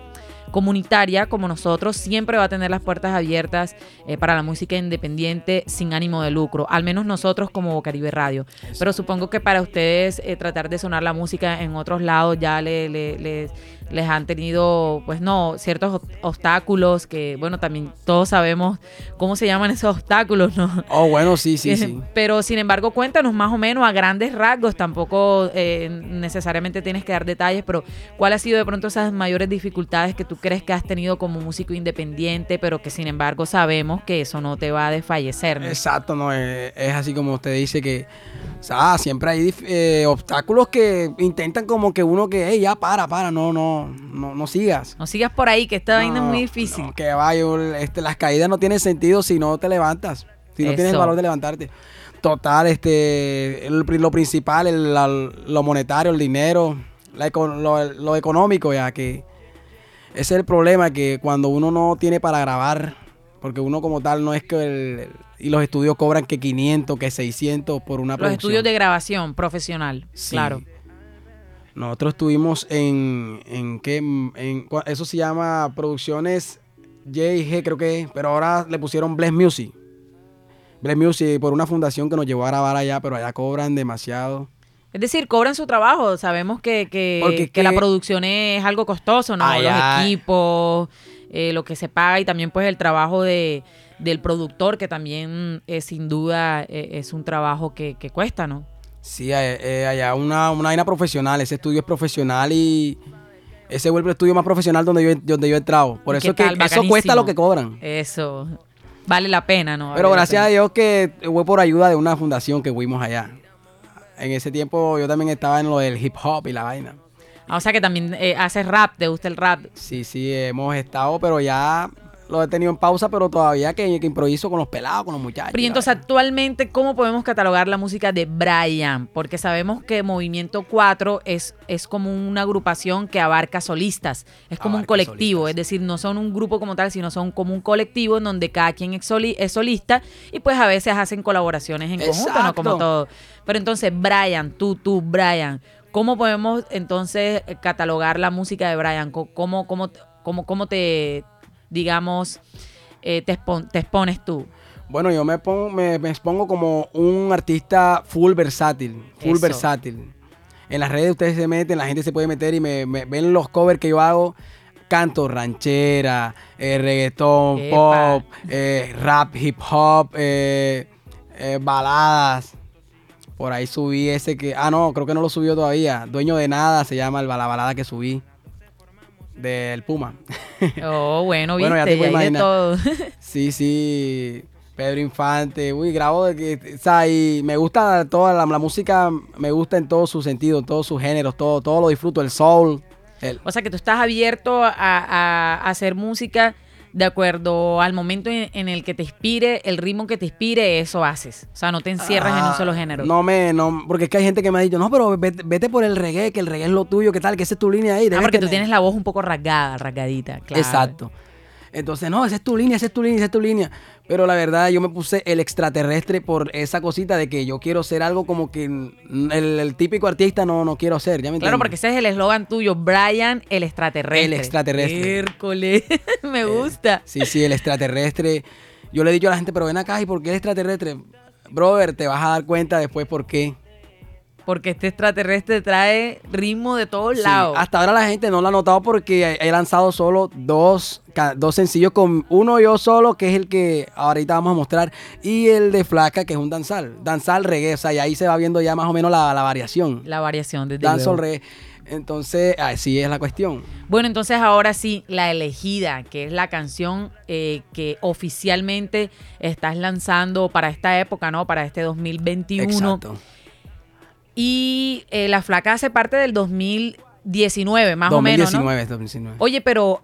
[SPEAKER 1] comunitaria como nosotros siempre va a tener las puertas abiertas eh, para la música independiente sin ánimo de lucro, al menos nosotros como Caribe Radio. Pero supongo que para ustedes tratar de sonar la música en otros lados ya le, le- les- les han tenido, pues no, ciertos ob- obstáculos que, bueno, también todos sabemos cómo se llaman esos obstáculos, ¿no?
[SPEAKER 2] Oh, bueno, sí, sí,
[SPEAKER 1] Eh,
[SPEAKER 2] sí.
[SPEAKER 1] Pero sin embargo, cuéntanos más o menos a grandes rasgos, tampoco eh, necesariamente tienes que dar detalles, pero ¿cuál ha sido de pronto esas mayores dificultades que tú crees que has tenido como músico independiente, pero que sin embargo sabemos que eso no te va a desfallecer? ¿no?
[SPEAKER 2] Exacto, no, es, es así como usted dice que, o sea, siempre hay eh, obstáculos que intentan como que uno que, hey, ya para, para, no, no, no, no sigas.
[SPEAKER 1] No sigas por ahí, que esta vaina es muy difícil.
[SPEAKER 2] no, que vaya, este, las caídas no tienen sentido si no te levantas, si no tienes el valor de levantarte. Total, este, el lo principal, el- la- lo monetario, el dinero, la lo, lo económico, ya que ese es el problema, que cuando uno no tiene para grabar, porque uno como tal no es que el- y los estudios cobran que 500, que 600 por una
[SPEAKER 1] Los
[SPEAKER 2] producción.
[SPEAKER 1] estudios de grabación profesional,
[SPEAKER 2] Sí.
[SPEAKER 1] claro.
[SPEAKER 2] Nosotros estuvimos en, en qué, en, eso se llama producciones J&G creo que pero ahora le pusieron Bless Music. Bless Music por una fundación que nos llevó a grabar allá, pero allá cobran demasiado.
[SPEAKER 1] Es decir, cobran su trabajo. Sabemos que, que, la producción es algo costoso, ¿no?
[SPEAKER 2] Allá-
[SPEAKER 1] Los equipos, eh, lo que se paga y también pues el trabajo de, del productor, que también eh, sin duda eh, es un trabajo que, que cuesta, ¿no?
[SPEAKER 2] Sí, eh, allá una, una vaina profesional, ese estudio es profesional y ese vuelve el estudio más profesional donde yo, donde yo he entrado. Por
[SPEAKER 1] ¿Y
[SPEAKER 2] eso que eso cuesta lo que cobran.
[SPEAKER 1] Eso vale la pena, ¿no?
[SPEAKER 2] Pero
[SPEAKER 1] Vale
[SPEAKER 2] gracias a. Dios que fue por ayuda de una fundación que fuimos allá. En ese tiempo yo también estaba en lo del hip hop y la vaina.
[SPEAKER 1] Ah, O sea que también eh, haces rap, te gusta el rap.
[SPEAKER 2] Sí, sí, hemos estado, pero ya lo he tenido en pausa, pero todavía que, que improviso con los pelados, con los muchachos.
[SPEAKER 1] Pero entonces actualmente, ¿cómo podemos catalogar la música de Brian? Porque sabemos que Movimiento 4 es, es como una agrupación que abarca solistas, es como un colectivo,
[SPEAKER 2] solistas.
[SPEAKER 1] es decir, no son un grupo como tal, sino son como un colectivo en donde cada quien es, soli- es solista y pues a veces hacen colaboraciones en conjunto, ¿no? Como todo. Pero entonces, Brian, tú, tú, Brian, ¿cómo podemos entonces catalogar la música de Brian? ¿Cómo, cómo, cómo, cómo te, digamos, eh, te, expon- te expones tú?
[SPEAKER 2] Bueno, yo me, pongo, me, me expongo como un artista full versátil, full
[SPEAKER 1] Eso.
[SPEAKER 2] versátil. En las redes ustedes se meten, la gente se puede meter y me, me- ven los covers que yo hago. Canto ranchera, eh, reggaetón,
[SPEAKER 1] Epa.
[SPEAKER 2] pop, eh, rap, hip hop, eh, baladas. Por ahí subí ese que... Ah, no, creo que no lo subió todavía. Dueño de nada se llama el- la balada que subí. Del Puma.
[SPEAKER 1] Oh, bueno, viste, (laughs)
[SPEAKER 2] Bueno, ya te
[SPEAKER 1] ya de todo. (laughs)
[SPEAKER 2] Sí, sí. Pedro Infante. Uy, que. O sea, y me gusta toda la, la música, me gusta en todo su sentido, en todos sus géneros, todo, todo lo disfruto. El soul. el-
[SPEAKER 1] o sea que tú estás abierto a, a- a hacer música de acuerdo al momento en, en el que te inspire, el ritmo que te inspire, eso haces. O sea, no te encierras en un
[SPEAKER 2] Ah,
[SPEAKER 1] solo género.
[SPEAKER 2] No me, no, porque es que hay gente que me ha dicho, no, pero vete, vete por el reggae, que el reggae es lo tuyo, ¿qué tal? Que esa es tu línea ahí.
[SPEAKER 1] ah, porque tú
[SPEAKER 2] tener".
[SPEAKER 1] tienes la voz un poco rasgada, rasgadita, claro.
[SPEAKER 2] Exacto. Entonces, no, esa es tu línea, esa es tu línea, esa es tu línea. Pero la verdad, yo me puse el extraterrestre por esa cosita de que yo quiero ser algo como que el, el típico artista no, no quiero ser, ¿ya me
[SPEAKER 1] Claro, porque ese es el eslogan tuyo, Brian el extraterrestre.
[SPEAKER 2] El extraterrestre.
[SPEAKER 1] Hércules, (laughs) me gusta.
[SPEAKER 2] Sí, sí, el extraterrestre. Yo le he dicho a la gente, pero ven acá, ¿y por qué el extraterrestre? Brother, te vas a dar cuenta después por qué.
[SPEAKER 1] Porque este extraterrestre trae ritmo de todos
[SPEAKER 2] Sí,
[SPEAKER 1] lados.
[SPEAKER 2] hasta ahora la gente no lo ha notado porque he lanzado solo dos, dos sencillos con uno yo solo, que es el que ahorita vamos a mostrar, y el de Flaca, que es un danzal. Danzal reggae, o sea, y ahí se va viendo ya más o menos la, la variación.
[SPEAKER 1] La variación de
[SPEAKER 2] Dancehall reggae. Entonces, así es la cuestión.
[SPEAKER 1] Bueno, entonces ahora sí, La Elegida, que es la canción eh, que oficialmente estás lanzando para esta época, ¿no? Para este 2021.
[SPEAKER 2] Exacto.
[SPEAKER 1] Y eh, La Flaca hace parte del 2019, más o menos, ¿no?
[SPEAKER 2] 2019, 2019.
[SPEAKER 1] Oye, pero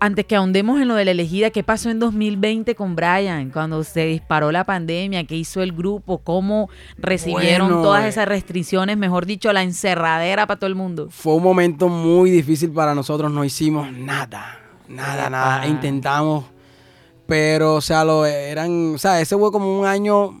[SPEAKER 1] antes que ahondemos en lo de La Elegida, ¿qué pasó en 2020 con Brian? Cuando se disparó la pandemia, ¿qué hizo el grupo? ¿Cómo recibieron
[SPEAKER 2] Bueno,
[SPEAKER 1] todas
[SPEAKER 2] eh.
[SPEAKER 1] esas restricciones? Mejor dicho, la encerradera para todo el mundo.
[SPEAKER 2] Fue un momento muy difícil para nosotros, no hicimos nada, nada, nada. Intentamos, pero, o sea, lo eran, o sea, ese fue como un año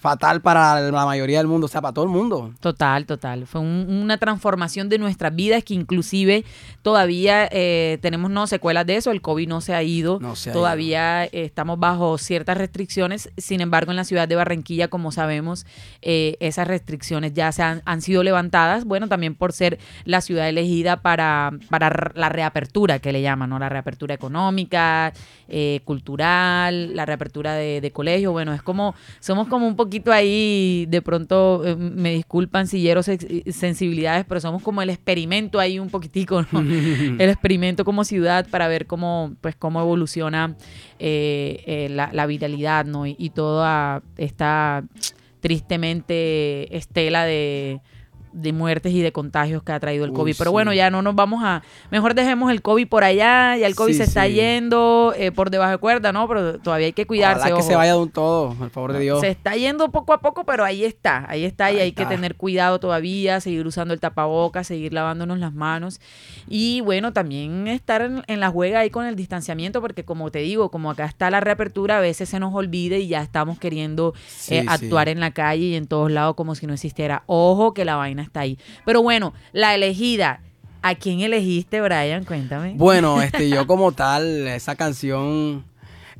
[SPEAKER 2] fatal para la mayoría del mundo, o sea, para todo el mundo.
[SPEAKER 1] Total, total. Fue un- una transformación de nuestras vidas que inclusive todavía eh, tenemos no secuelas de eso. El COVID no se ha ido.
[SPEAKER 2] No se ha
[SPEAKER 1] todavía eh, estamos bajo ciertas restricciones. Sin embargo, en la ciudad de Barranquilla, como sabemos, eh, esas restricciones ya se han, han sido levantadas. Bueno, también por ser la ciudad elegida para, para la reapertura, que le llaman, ¿no? La reapertura económica, eh, cultural, la reapertura de, de colegio. Bueno, es como, somos como un poquito ahí, de pronto, eh, me disculpan si hiero sex- sensibilidades, pero somos como el experimento ahí un poquitico, ¿no? (laughs) el experimento como ciudad para ver cómo, pues, cómo evoluciona eh, eh, la, la vitalidad, ¿no? Y, y toda esta tristemente estela de de muertes y de contagios que ha traído el
[SPEAKER 2] Uy,
[SPEAKER 1] COVID. Pero
[SPEAKER 2] sí.
[SPEAKER 1] bueno, ya no nos vamos a... Mejor dejemos el COVID por allá, ya el COVID
[SPEAKER 2] Sí,
[SPEAKER 1] se está
[SPEAKER 2] sí.
[SPEAKER 1] yendo eh, por debajo de cuerda, ¿no? Pero todavía hay que cuidarse.
[SPEAKER 2] Ojalá que
[SPEAKER 1] ojo.
[SPEAKER 2] se vaya de un todo, por favor de Dios.
[SPEAKER 1] Se está yendo poco a poco, pero ahí está, ahí está y hay que tener cuidado todavía, seguir usando el tapabocas, seguir lavándonos las manos y bueno, también estar en, en la juega ahí con el distanciamiento porque como te digo, como acá está la reapertura, a veces se nos olvide y ya estamos queriendo eh, actuar en la calle y en todos lados como si no existiera. Ojo que la vaina está ahí. Pero bueno, la elegida. ¿A quién elegiste, Brian? Cuéntame.
[SPEAKER 2] Bueno, (laughs) este, yo como tal, esa canción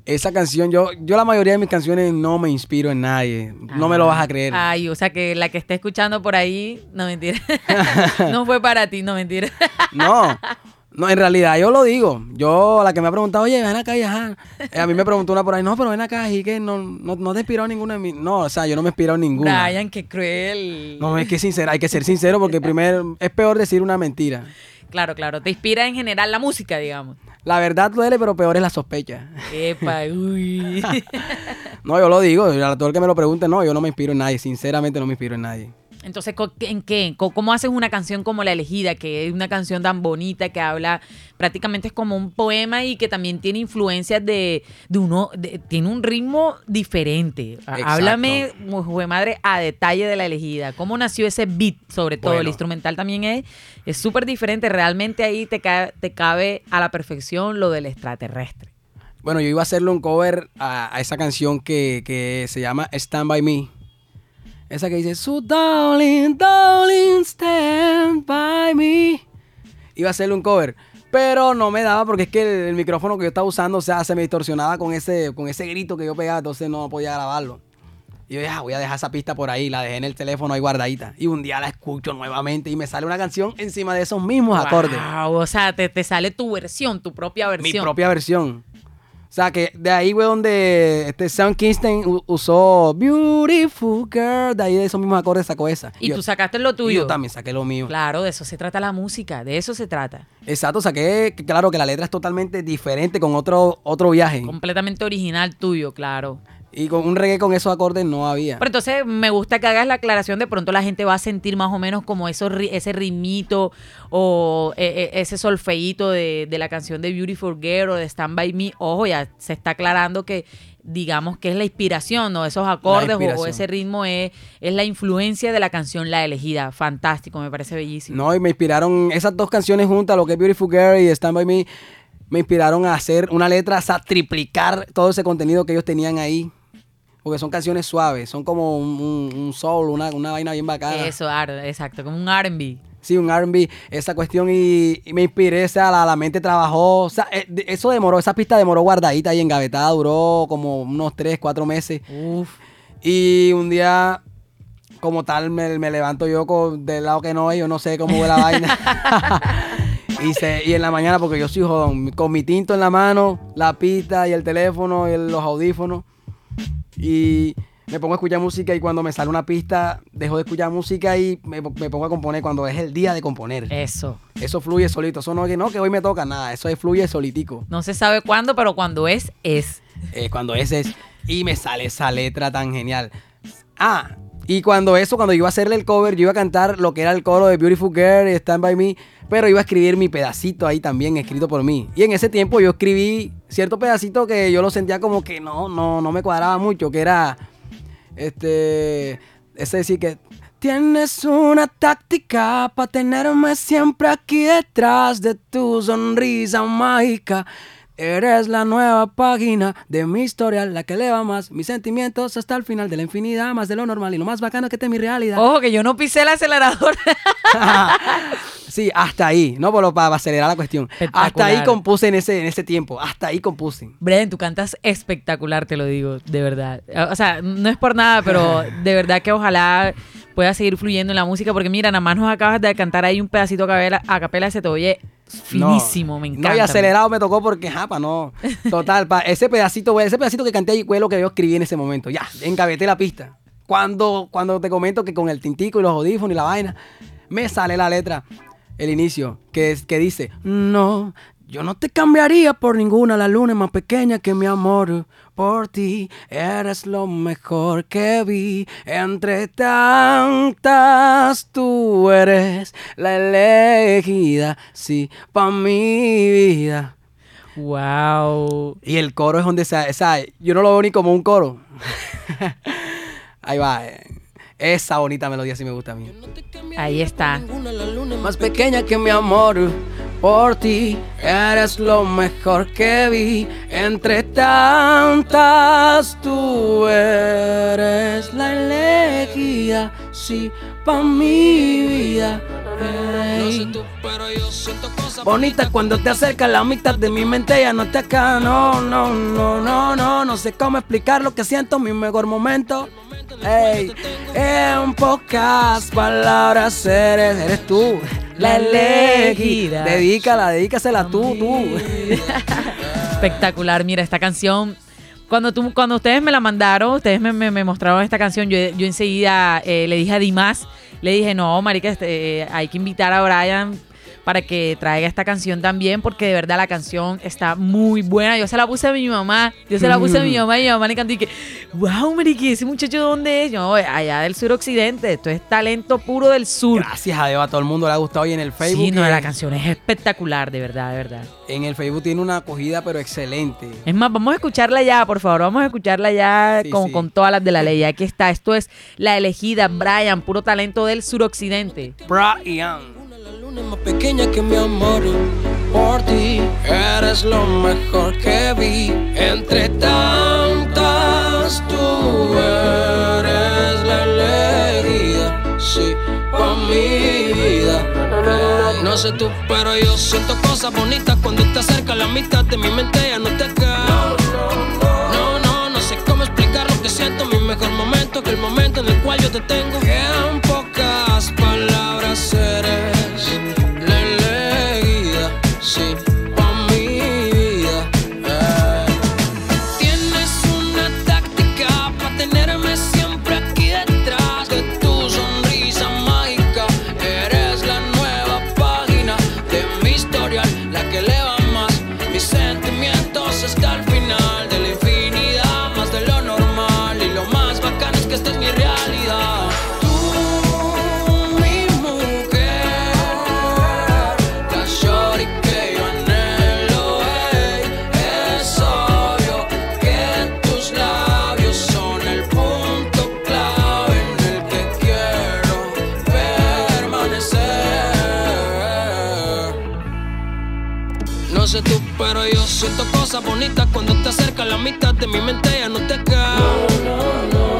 [SPEAKER 2] Esa canción, yo, yo la mayoría de mis canciones no me inspiro en nadie. No me lo vas a creer.
[SPEAKER 1] Ay, o sea que la que esté escuchando por ahí, no mentira. (laughs) (laughs) no fue para ti, no mentira.
[SPEAKER 2] No, no, en realidad yo lo digo. Yo, la que me ha preguntado, oye, ven acá y ajá. Eh, A mí me preguntó una por ahí, no, pero ven acá y que no, no, no te inspiró ninguna de mis. No, o sea, yo no me en ninguna.
[SPEAKER 1] Brian, qué cruel.
[SPEAKER 2] No, es que sincera, hay que ser sincero porque primero es peor decir una mentira.
[SPEAKER 1] Claro, claro. Te inspira en general la música, digamos.
[SPEAKER 2] La verdad duele, pero peor es la sospecha.
[SPEAKER 1] Epa, uy. (laughs)
[SPEAKER 2] No, yo lo digo, a todo el que me lo pregunte, no, yo no me inspiro en nadie, sinceramente no me inspiro en nadie.
[SPEAKER 1] Entonces, ¿en qué? ¿Cómo haces una canción como La Elegida, que es una canción tan bonita, que habla, prácticamente es como un poema y que también tiene influencias de, de uno, de- tiene un ritmo diferente?
[SPEAKER 2] Exacto.
[SPEAKER 1] Háblame, jue madre, a detalle de La Elegida. ¿Cómo nació ese beat, sobre todo? El instrumental también es es súper diferente. Realmente ahí te, ca- te cabe a la perfección lo del extraterrestre.
[SPEAKER 2] Bueno, yo iba a hacerle un cover a, a esa canción que, que se llama Stand By Me. Esa que dice, So darling, darling, stand by me. Iba a hacerle un cover. Pero no me daba porque es que el, el micrófono que yo estaba usando, o sea, se me distorsionaba con ese, con ese grito que yo pegaba, entonces no podía grabarlo. Y yo dije, ah, voy a dejar esa pista por ahí, la dejé en el teléfono ahí guardadita. Y un día la escucho nuevamente y me sale una canción encima de esos mismos acordes.
[SPEAKER 1] Wow, o sea, te, te sale tu versión, tu propia
[SPEAKER 2] Mi
[SPEAKER 1] versión.
[SPEAKER 2] propia versión. O sea, que de ahí, güey, donde este Sam Kingston usó Beautiful Girl, de ahí de esos mismos acordes sacó esa.
[SPEAKER 1] Y
[SPEAKER 2] yo,
[SPEAKER 1] tú sacaste lo
[SPEAKER 2] y
[SPEAKER 1] tuyo.
[SPEAKER 2] yo también saqué lo mío.
[SPEAKER 1] Claro, de eso se trata la música, de eso se trata.
[SPEAKER 2] Exacto, saqué, claro, que la letra es totalmente diferente, con otro, otro viaje.
[SPEAKER 1] Completamente original tuyo, claro.
[SPEAKER 2] Y con un reggae con esos acordes no había.
[SPEAKER 1] Pero entonces me gusta que hagas la aclaración, de pronto la gente va a sentir más o menos como esos, ri- ese ritmito o eh, eh, ese solfeíto de, de la canción de Beautiful Girl o de Stand By Me. Ojo, ya se está aclarando que digamos que es la inspiración, ¿no? Esos acordes o- ese ritmo es, es la influencia de la canción La Elegida. Fantástico, me parece bellísimo.
[SPEAKER 2] No, y me inspiraron esas dos canciones juntas, lo que es Beautiful Girl y Stand By Me, me inspiraron a hacer una letra, o sea, triplicar todo ese contenido que ellos tenían ahí. Porque son canciones suaves, son como un, un- un soul, una, una vaina bien bacana.
[SPEAKER 1] Eso, ar- exacto, como un R&B.
[SPEAKER 2] Sí, un R&B, esa cuestión y, y me inspiré, o sea, la, la mente trabajó, o sea, eh, eso demoró, esa pista demoró guardadita y engavetada, duró como unos 3, 4 meses.
[SPEAKER 1] Uf.
[SPEAKER 2] Y un día, como tal, me, me levanto yo con, del lado que no es, yo no sé cómo fue la vaina. (laughs) (laughs) y, se- y en la mañana, porque yo soy jodón, con mi tinto en la mano, la pista y el teléfono y el- los audífonos. Y me pongo a escuchar música y cuando me sale una pista, dejo de escuchar música y me, me pongo a componer cuando es el día de componer.
[SPEAKER 1] Eso.
[SPEAKER 2] Eso fluye solito. Eso no es que no, que hoy me toca nada. Eso es fluye solitico.
[SPEAKER 1] No se sabe cuándo, pero cuando es, es.
[SPEAKER 2] Eh, cuando ese es. Y me sale esa letra tan genial. Ah, y cuando eso, cuando iba a hacerle el cover, yo iba a cantar lo que era el coro de Beautiful Girl y Stand By Me, pero iba a escribir mi pedacito ahí también, escrito por mí. Y en ese tiempo yo escribí cierto pedacito que yo lo sentía como que no, no, no me cuadraba mucho, que era, este, ese decir que... Tienes una táctica para tenerme siempre aquí detrás de tu sonrisa mágica. Eres la nueva página de mi historia, la que eleva más mis sentimientos hasta el final de la infinidad, más de lo normal y lo más bacano que te mi realidad.
[SPEAKER 1] Ojo, que yo no pisé el acelerador. (laughs)
[SPEAKER 2] sí, hasta ahí, no pero para acelerar la cuestión. Hasta ahí compuse en ese, en ese tiempo, hasta ahí compuse.
[SPEAKER 1] Brian, tú cantas espectacular, te lo digo, de verdad. O sea, no es por nada, pero de verdad que ojalá pueda seguir fluyendo en la música, porque mira, nada más nos acabas de cantar ahí un pedacito a capela, a capela se te oye finísimo,
[SPEAKER 2] No,
[SPEAKER 1] me encanta.
[SPEAKER 2] No, y acelerado me tocó porque, japa, no. Total, pa, ese pedacito, ese pedacito que canté ahí fue lo que yo escribí en ese momento. Ya, engaveté la pista. Cuando, cuando te comento que con el tintico y los audífonos y la vaina, me sale la letra, el inicio, que, es, que dice, no, yo no te cambiaría por ninguna, la luna es más pequeña que mi amor. Por ti eres lo mejor que vi. Entre tantas tú eres la elegida, sí, pa' mi vida.
[SPEAKER 1] Wow.
[SPEAKER 2] Y el coro es donde se... O sea, yo no lo veo ni como un coro. (laughs) Ahí va. eh. Esa bonita melodía sí me gusta a mí.
[SPEAKER 1] Ahí está.
[SPEAKER 2] Más pequeña que mi amor, por ti eres lo mejor que vi. Entre tantas tú eres la elegida, sí, pa' mi vida. Bonita cuando te acercas la mitad de mi mente ya no te acá. No, no, no, no, no. No sé cómo explicar lo que siento, mi mejor momento. Ey, en pocas palabras eres, eres tú. La elegida. Dedícala, dedícasela tú, tú. (laughs)
[SPEAKER 1] Espectacular, mira, esta canción. Cuando, tú, cuando ustedes me la mandaron, ustedes me, me- me mostraron esta canción, yo, yo enseguida eh, le dije a Dimas, le dije, no, marica, este, eh, hay que invitar a Brian para que traiga esta canción también, porque de verdad la canción está muy buena. Yo se la puse a mi mamá, yo se la puse a mi mamá y mi mamá le cantó y que, wow, marica, ese muchacho dónde es? Yo, allá del suroccidente, esto es talento puro del sur.
[SPEAKER 2] Gracias a Dios, a todo el mundo le ha gustado y en el Facebook.
[SPEAKER 1] Sí, no, la canción es espectacular, de verdad, de verdad.
[SPEAKER 2] En el Facebook tiene una acogida, pero excelente.
[SPEAKER 1] Es más, vamos a escucharla ya, por favor, vamos a escucharla ya
[SPEAKER 2] sí.
[SPEAKER 1] con todas las de la ley. Aquí está, esto es La Elegida, Brian, puro talento del suroccidente.
[SPEAKER 2] Brian.
[SPEAKER 3] Luna es más pequeña que mi amor por ti. Eres lo mejor que vi entre tantas. Tú eres la elegida, sí, pa' mi vida. No sé tú, pero yo siento cosas bonitas cuando te acercas. La mitad de mi mente ya no te acaba. No, no, no sé cómo explicar lo que siento. Mi mejor momento, que el momento en el cual yo te tengo. Cosas bonitas cuando te acercas. La mitad de mi mente ya no te acaba.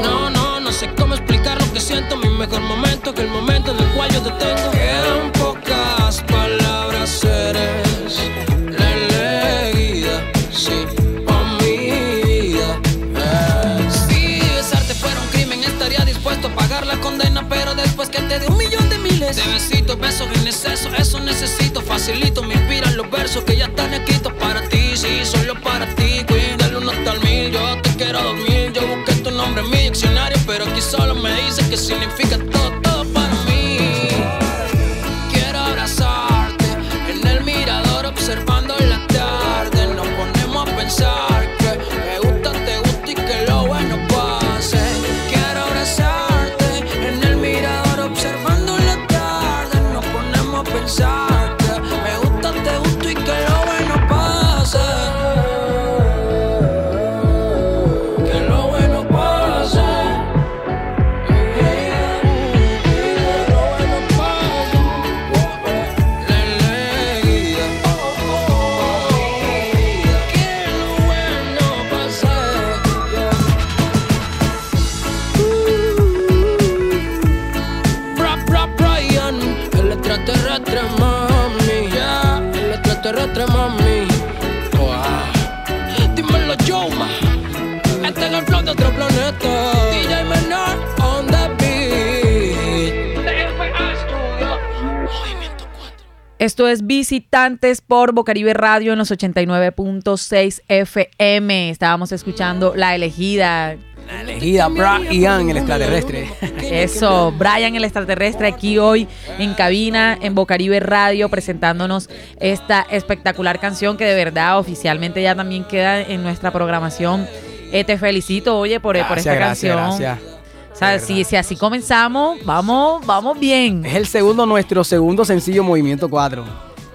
[SPEAKER 3] No, no, no sé cómo explicar lo que siento. Mi mejor momento, que el momento en el cual yo te tengo. Que en pocas palabras eres la elegida, sí, pa'. Si besarte fuera un crimen, estaría dispuesto a pagar la condena. Pero después que te dé un millón de miles de besitos, besos en exceso, eso necesito. Facilito, me inspiran los versos que ya están escritos para ti. Sí, solo para ti. Cuídalo uno hasta el mil. Yo te quiero dormir. Yo busqué tu nombre en mi diccionario, pero aquí solo me dice que significa todo,
[SPEAKER 1] Esto es Visitantes por Bocaribe Radio en los 89.6 FM. Estábamos escuchando La Elegida.
[SPEAKER 2] La elegida Brian, el extraterrestre.
[SPEAKER 1] Eso, Brian el extraterrestre aquí hoy en cabina en Bocaribe Radio presentándonos esta espectacular canción que de verdad oficialmente ya también queda en nuestra programación. Eh, te felicito, oye, por, por esta
[SPEAKER 2] Gracias,
[SPEAKER 1] canción.
[SPEAKER 2] gracias.
[SPEAKER 1] O sea, si, si así comenzamos, vamos, vamos bien.
[SPEAKER 2] Es el segundo, nuestro segundo sencillo Movimiento 4.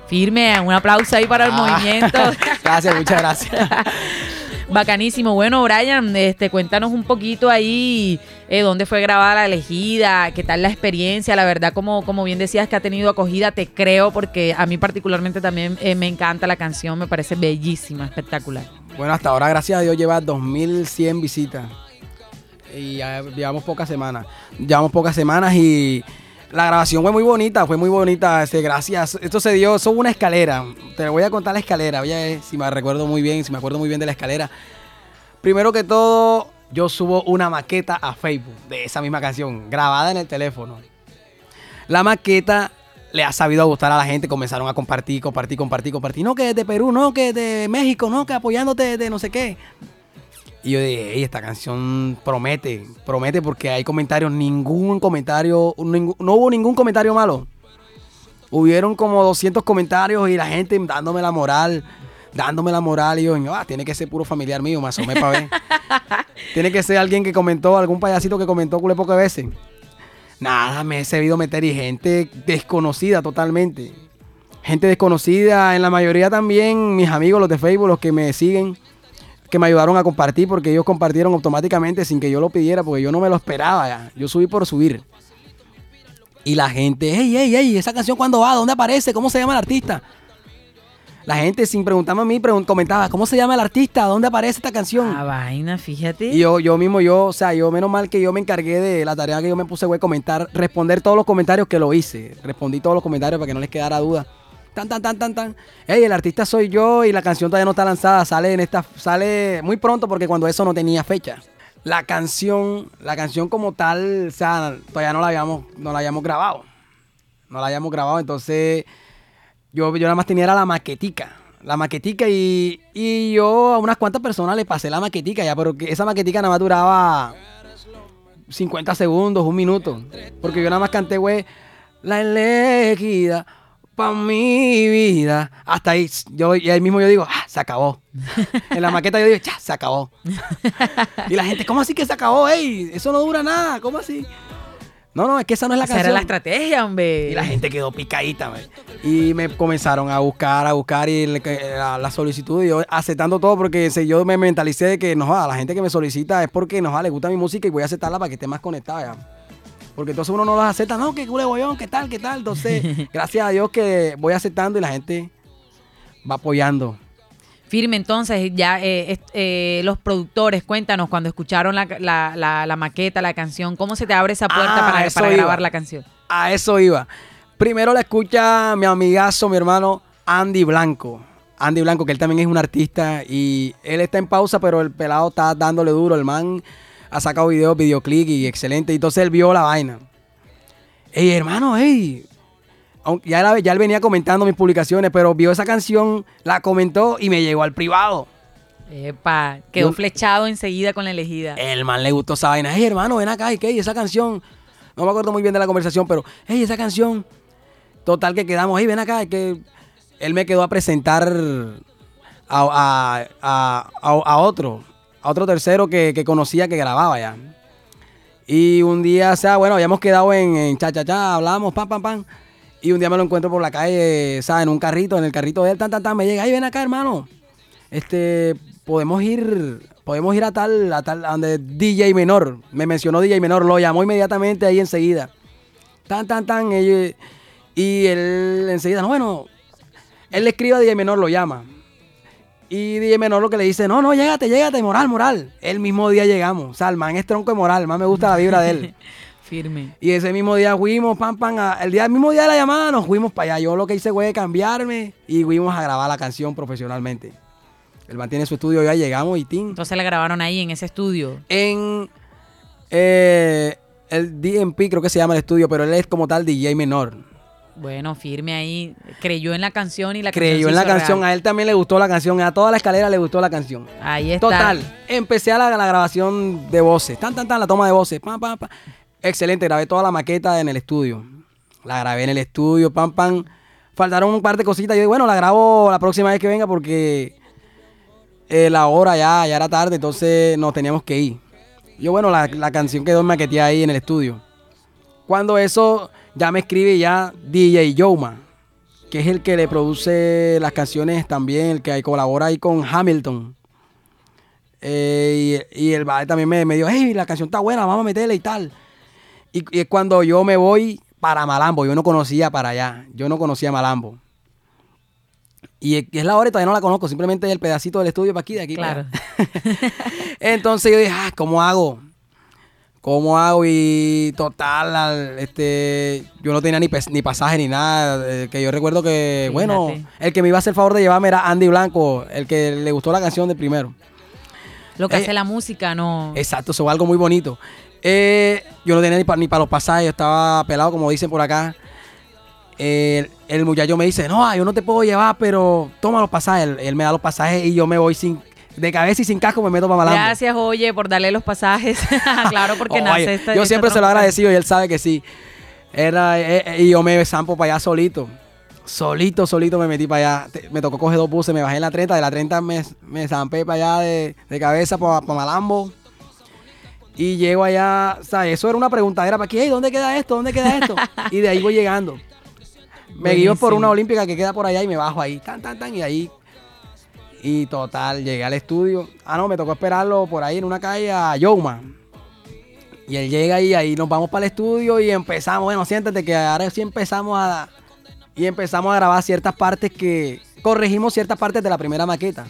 [SPEAKER 1] Firme, un aplauso ahí para el
[SPEAKER 2] Ah.
[SPEAKER 1] movimiento. (laughs)
[SPEAKER 2] gracias, muchas gracias. (laughs)
[SPEAKER 1] Bacanísimo. Bueno, Brian, este, cuéntanos un poquito ahí eh, dónde fue grabada la elegida, qué tal la experiencia. La verdad, como, como bien decías que ha tenido acogida, te creo, porque a mí particularmente también eh, me encanta la canción, me parece bellísima, espectacular.
[SPEAKER 2] Bueno, hasta ahora, gracias a Dios, lleva 2100 visitas. Y ya llevamos pocas semanas. Llevamos pocas semanas y La grabación fue muy bonita, fue muy bonita. Este, gracias. Esto se dio, fue una escalera. Te voy a contar la escalera. Ver si me recuerdo muy bien, si me acuerdo muy bien de la escalera. Primero que todo, yo subo una maqueta a Facebook de esa misma canción, grabada en el teléfono. La maqueta le ha sabido gustar a la gente, comenzaron a compartir, compartir, compartir, compartir. No, que de Perú, no, que de México, no, que apoyándote de no sé qué. Y yo dije, "Ey, esta canción promete, promete porque hay comentarios, ningún comentario, ningún- no hubo ningún comentario malo. Hubieron como 200 comentarios y la gente dándome la moral, dándome la moral. Y yo, ah, tiene que ser puro familiar mío, me asomé para ver. (laughs) tiene que ser alguien que comentó, algún payasito que comentó cule pocas veces. Nada, me he sabido meter y gente desconocida totalmente. Gente desconocida, en la mayoría también mis amigos, los de Facebook, los que me siguen, que me ayudaron a compartir porque ellos compartieron automáticamente sin que yo lo pidiera, porque yo no me lo esperaba ya. Yo subí por subir. Y la gente, hey, hey, hey, esa canción cuándo va, ¿dónde aparece? ¿Cómo se llama el artista? La gente sin preguntarme a mí comentaba, ¿cómo se llama el artista? ¿Dónde aparece esta canción?
[SPEAKER 1] Ah, vaina, fíjate.
[SPEAKER 2] Y yo, yo mismo, yo, o sea, yo menos mal que yo me encargué de la tarea que yo me puse, güey, comentar, responder todos los comentarios que lo hice. Respondí todos los comentarios para que no les quedara duda. Tan, tan, tan, tan, tan. Ey, el artista soy yo y la canción todavía no está lanzada. Sale en esta, sale muy pronto porque cuando eso no tenía fecha. La canción, la canción como tal, o sea, todavía no la habíamos, no la habíamos grabado. No la habíamos grabado, entonces yo, yo nada más tenía era la maquetica. La maquetica y, y yo a unas cuantas personas le pasé la maquetica ya, pero esa maquetica nada más duraba 50 segundos, un minuto. Porque yo nada más canté, güey, la elegida pa' mi vida. Hasta ahí, yo, y ahí mismo yo digo, ah, se acabó. (laughs) en la maqueta yo digo, ya, se acabó. y la gente, ¿cómo así que se acabó? Ey, eso no dura nada, ¿cómo así? No, no, es que esa no es la
[SPEAKER 1] Esa
[SPEAKER 2] canción.
[SPEAKER 1] era la estrategia, hombre.
[SPEAKER 2] Y la gente quedó picadita, man. Y me comenzaron a buscar, a buscar y le- la, la solicitud y yo aceptando todo porque se- yo me mentalicé de que no joda, la gente que me solicita es porque no joda, le gusta mi música y voy a aceptarla para que esté más conectada ya. Porque entonces uno no los acepta, no, que cule bollón, qué tal, qué tal. Entonces, (laughs) gracias a Dios que voy aceptando y la gente va apoyando.
[SPEAKER 1] Firme, entonces, ya eh, eh, los productores, cuéntanos, cuando escucharon la, la- la- la maqueta, la canción, ¿cómo se te abre esa puerta
[SPEAKER 2] Ah,
[SPEAKER 1] para, grabar la canción?
[SPEAKER 2] A eso iba. Primero la escucha mi amigazo, mi hermano Andy Blanco. Andy Blanco, que él también es un artista y él está en pausa, pero el pelado está dándole duro. El man ha sacado videos, videoclip y excelente. Entonces él vio la vaina. Ey, hermano, ey. Ya, él- ya él venía comentando mis publicaciones, pero vio esa canción, la comentó y me llegó al privado.
[SPEAKER 1] Epa, quedó
[SPEAKER 2] Yo-
[SPEAKER 1] flechado enseguida con la elegida.
[SPEAKER 2] El man le gustó esa vaina. Hey, hermano, ven acá, ¿y qué? ¿Y esa canción? No me acuerdo muy bien de la conversación, pero, hey, esa canción. Total que quedamos, hey, ven acá, es que él me quedó a presentar a- a- a- a otro, a otro tercero que, que conocía que grababa ya. Y un día, o sea, bueno, habíamos quedado en, cha, cha, cha, hablamos, pam, pam, pam. Y un día me lo encuentro por la calle, o en un carrito, en el carrito de él, tan, tan, tan, me llega, hey, ven acá, hermano. Este, podemos ir, podemos ir a tal, a tal, a donde DJ Menor. Me mencionó DJ Menor, lo llamó inmediatamente ahí enseguida. Tan, tan, tan. Y, y él enseguida, no, bueno, él le escribe a DJ Menor, lo llama. Y DJ Menor lo que le dice, no, no, llégate, llégate, moral, moral. El mismo día llegamos. O sea, el man es tronco de moral, man me gusta la vibra de él. (laughs)
[SPEAKER 1] Firme.
[SPEAKER 2] Y ese mismo día fuimos, pam, pam, a- el día, el mismo día de la llamada nos fuimos para allá. Yo lo que hice fue cambiarme y fuimos a grabar la canción profesionalmente. El man tiene su estudio, ya llegamos y tin.
[SPEAKER 1] Entonces la grabaron ahí en ese estudio.
[SPEAKER 2] En eh, el DMP creo que se llama el estudio, pero él es como tal DJ menor.
[SPEAKER 1] Bueno, firme ahí. Creyó en la canción y la
[SPEAKER 2] Creyó en la canción,
[SPEAKER 1] real.
[SPEAKER 2] a él también le gustó la canción, a toda la escalera le gustó la canción.
[SPEAKER 1] Ahí está.
[SPEAKER 2] Total, empecé a la, la grabación de voces, tan, tan, tan, la toma de voces, pam, pam, pam. Excelente, grabé toda la maqueta en el estudio. La grabé en el estudio, pam, pam. Faltaron un par de cositas. Yo digo, bueno, la grabo la próxima vez que venga porque eh, la hora ya, ya era tarde, entonces nos teníamos que ir. Yo, bueno, la, la canción quedó maqueteada ahí en el estudio. Cuando eso, ya me escribe ya DJ Yoma, que es el que le produce las canciones también, el que colabora ahí con Hamilton. Eh, y, y el vale también me, me dijo, hey, la canción está buena, vamos a meterla y tal. Y, y es cuando yo me voy para Malambo, yo no conocía para allá, yo no conocía Malambo. Y es, la hora y todavía no la conozco, simplemente el pedacito del estudio para aquí, de aquí.
[SPEAKER 1] Claro. (laughs)
[SPEAKER 2] Entonces yo dije, ah, ¿cómo hago? ¿Cómo hago? Y total, al- este, yo no tenía ni, ni pasaje ni nada. eh, que yo recuerdo que, bueno, el que me iba a hacer el favor de llevarme era Andy Blanco, el que le gustó la canción del primero.
[SPEAKER 1] Lo que
[SPEAKER 2] Eh,
[SPEAKER 1] hace la música, no.
[SPEAKER 2] Exacto, eso fue algo muy bonito. Eh, yo no tenía ni para ni pa los pasajes, yo estaba pelado, como dicen por acá. El, el muchacho me dice, no, yo no te puedo llevar, pero toma los pasajes. Él, él me da los pasajes y yo me voy sin de cabeza y sin casco, me meto para Malambo.
[SPEAKER 1] Gracias, oye, por darle los pasajes. (laughs) claro, porque
[SPEAKER 2] Oye,
[SPEAKER 1] nace esta.
[SPEAKER 2] yo
[SPEAKER 1] esta
[SPEAKER 2] siempre se lo he agradecido y él sabe que sí. Era, eh, eh, y yo me zampo para allá solito. Solito, solito me metí para allá. Te- Me tocó coger dos buses, me bajé en la 30. De la 30 me, me zampé para allá de, de cabeza para, Malambo. Y llego allá, ¿sabes? Eso era una preguntadera para aquí, "Ey, ¿dónde queda esto? ¿Dónde queda esto? y de ahí voy llegando. Me guío por una olímpica que queda por allá y me bajo ahí, tan, tan, tan, y ahí. Y total, llegué al estudio. Ah, no, me tocó esperarlo por ahí en una calle a Yoma. Y él llega y ahí nos vamos para el estudio y empezamos, bueno, siéntate que ahora sí empezamos a... Y empezamos a grabar ciertas partes que... Corregimos ciertas partes de la primera maqueta.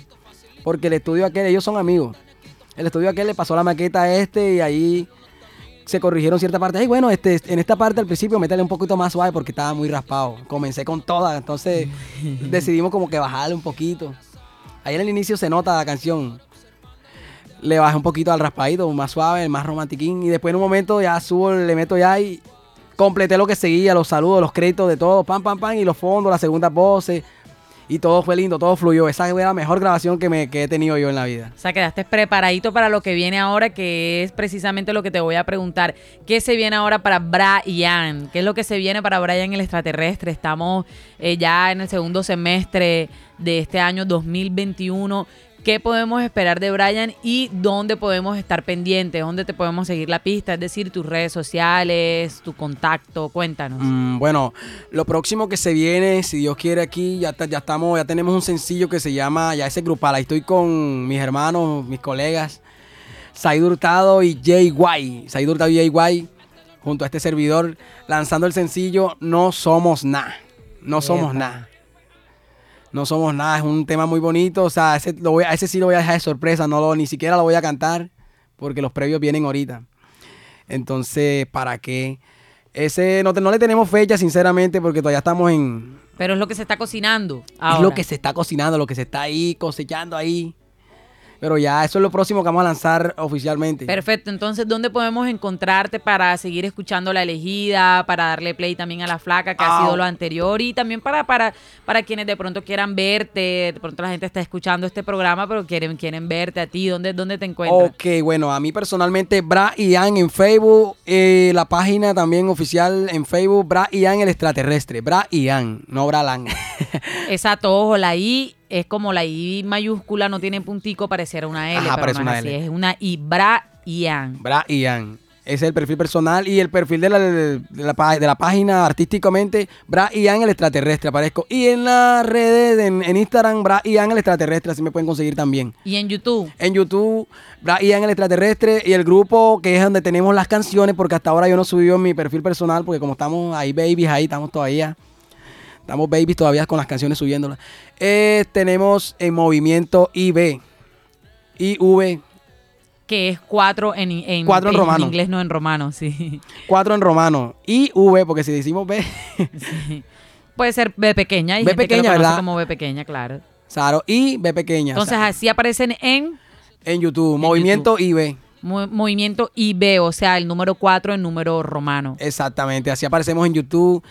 [SPEAKER 2] Porque el estudio aquel, ellos son amigos. El estudio aquel le pasó la maqueta a este y ahí se corrigieron ciertas partes. Ay, bueno, este, en esta parte al principio métele un poquito más suave porque estaba muy raspado. Comencé con toda, entonces (laughs) decidimos como que bajarle un poquito. Ahí en el inicio se nota la canción. Le bajé un poquito al raspadito, más suave, más romantiquín. Y después en un momento ya subo, le meto ya y completé lo que seguía, los saludos, los créditos de todo, pam, pam, pam, y los fondos, las segundas voces. Y todo fue lindo, todo fluyó. Esa fue la mejor grabación que, me, que he tenido yo en la vida.
[SPEAKER 1] O sea, quedaste preparadito para lo que viene ahora, que es precisamente lo que te voy a preguntar. ¿Qué se viene ahora para Brian? ¿Qué es lo que se viene para Brian el extraterrestre? Estamos eh, ya en el segundo semestre de este año 2021. ¿Qué podemos esperar de Brian y dónde podemos estar pendientes? ¿Dónde te podemos seguir la pista? Es decir, tus redes sociales, tu contacto. Cuéntanos.
[SPEAKER 2] Mm, bueno, lo próximo que se viene, si Dios quiere aquí, ya, ta- ya estamos, ya tenemos un sencillo que se llama, ya ese grupal, ahí estoy con mis hermanos, mis colegas, Said Hurtado y Jay Guay. Said Hurtado y Jay Guay, junto a este servidor, lanzando el sencillo No Somos Nada. No somos nada. No somos nada, es un tema muy bonito, o sea, ese, lo voy, a ese sí lo voy a dejar de sorpresa, no lo, ni siquiera lo voy a cantar, porque los previos vienen ahorita. Entonces, ¿para qué? Ese no, te- no le tenemos fecha, sinceramente, porque todavía estamos en...
[SPEAKER 1] Pero es lo que se está cocinando.
[SPEAKER 2] Es
[SPEAKER 1] ahora.
[SPEAKER 2] lo que se está cocinando, lo que se está ahí cosechando ahí. Pero ya, eso es lo próximo que vamos a lanzar oficialmente.
[SPEAKER 1] Perfecto, entonces, ¿dónde podemos encontrarte para seguir escuchando la elegida, para darle play también a la flaca, que ha
[SPEAKER 2] Ah.
[SPEAKER 1] sido lo anterior, y también para, para, para quienes de pronto quieran verte, de pronto la gente está escuchando este programa, pero quieren, quieren verte a ti, ¿dónde, dónde te encuentras?
[SPEAKER 2] Ok, bueno, a mí personalmente, Bra Ian en Facebook, eh, la página también oficial en Facebook, Bra Ian el extraterrestre, Bra Ian, no Bra Lan. (laughs)
[SPEAKER 1] Esa tojo, la I es como la I mayúscula, no tiene puntico, pareciera una L,
[SPEAKER 2] Ajá,
[SPEAKER 1] pero
[SPEAKER 2] parece
[SPEAKER 1] no
[SPEAKER 2] una
[SPEAKER 1] es así,
[SPEAKER 2] L.
[SPEAKER 1] es una I, Bra Ian.
[SPEAKER 2] Bra Ian. Ese es el perfil personal y el perfil de la, de la, pá- de la página artísticamente, Bra Ian el extraterrestre, aparezco. Y en las redes, en, en Instagram, Bra Ian el extraterrestre, así me pueden conseguir también.
[SPEAKER 1] Y en YouTube,
[SPEAKER 2] En YouTube, Bra Ian el extraterrestre y el grupo que es donde tenemos las canciones, porque hasta ahora yo no subí en mi perfil personal, porque como estamos ahí babies, ahí estamos todavía. Estamos babies todavía con las canciones subiéndolas. Eh, tenemos en movimiento IB. IV,
[SPEAKER 1] que es cuatro en, en,
[SPEAKER 2] Cuatro en romano.
[SPEAKER 1] inglés, no en romano, sí. (laughs)
[SPEAKER 2] 4 en romano. IV, porque si decimos B,
[SPEAKER 1] Sí. Puede ser B pequeña. Hay
[SPEAKER 2] B
[SPEAKER 1] gente que lo
[SPEAKER 2] pequeña, ¿verdad?
[SPEAKER 1] como B pequeña, claro.
[SPEAKER 2] Saro, y B pequeña.
[SPEAKER 1] Entonces
[SPEAKER 2] Saro.
[SPEAKER 1] así aparecen en
[SPEAKER 2] en YouTube, movimiento IB.
[SPEAKER 1] mo- movimiento IB, o sea, el número 4 en número romano.
[SPEAKER 2] Exactamente, así aparecemos en YouTube.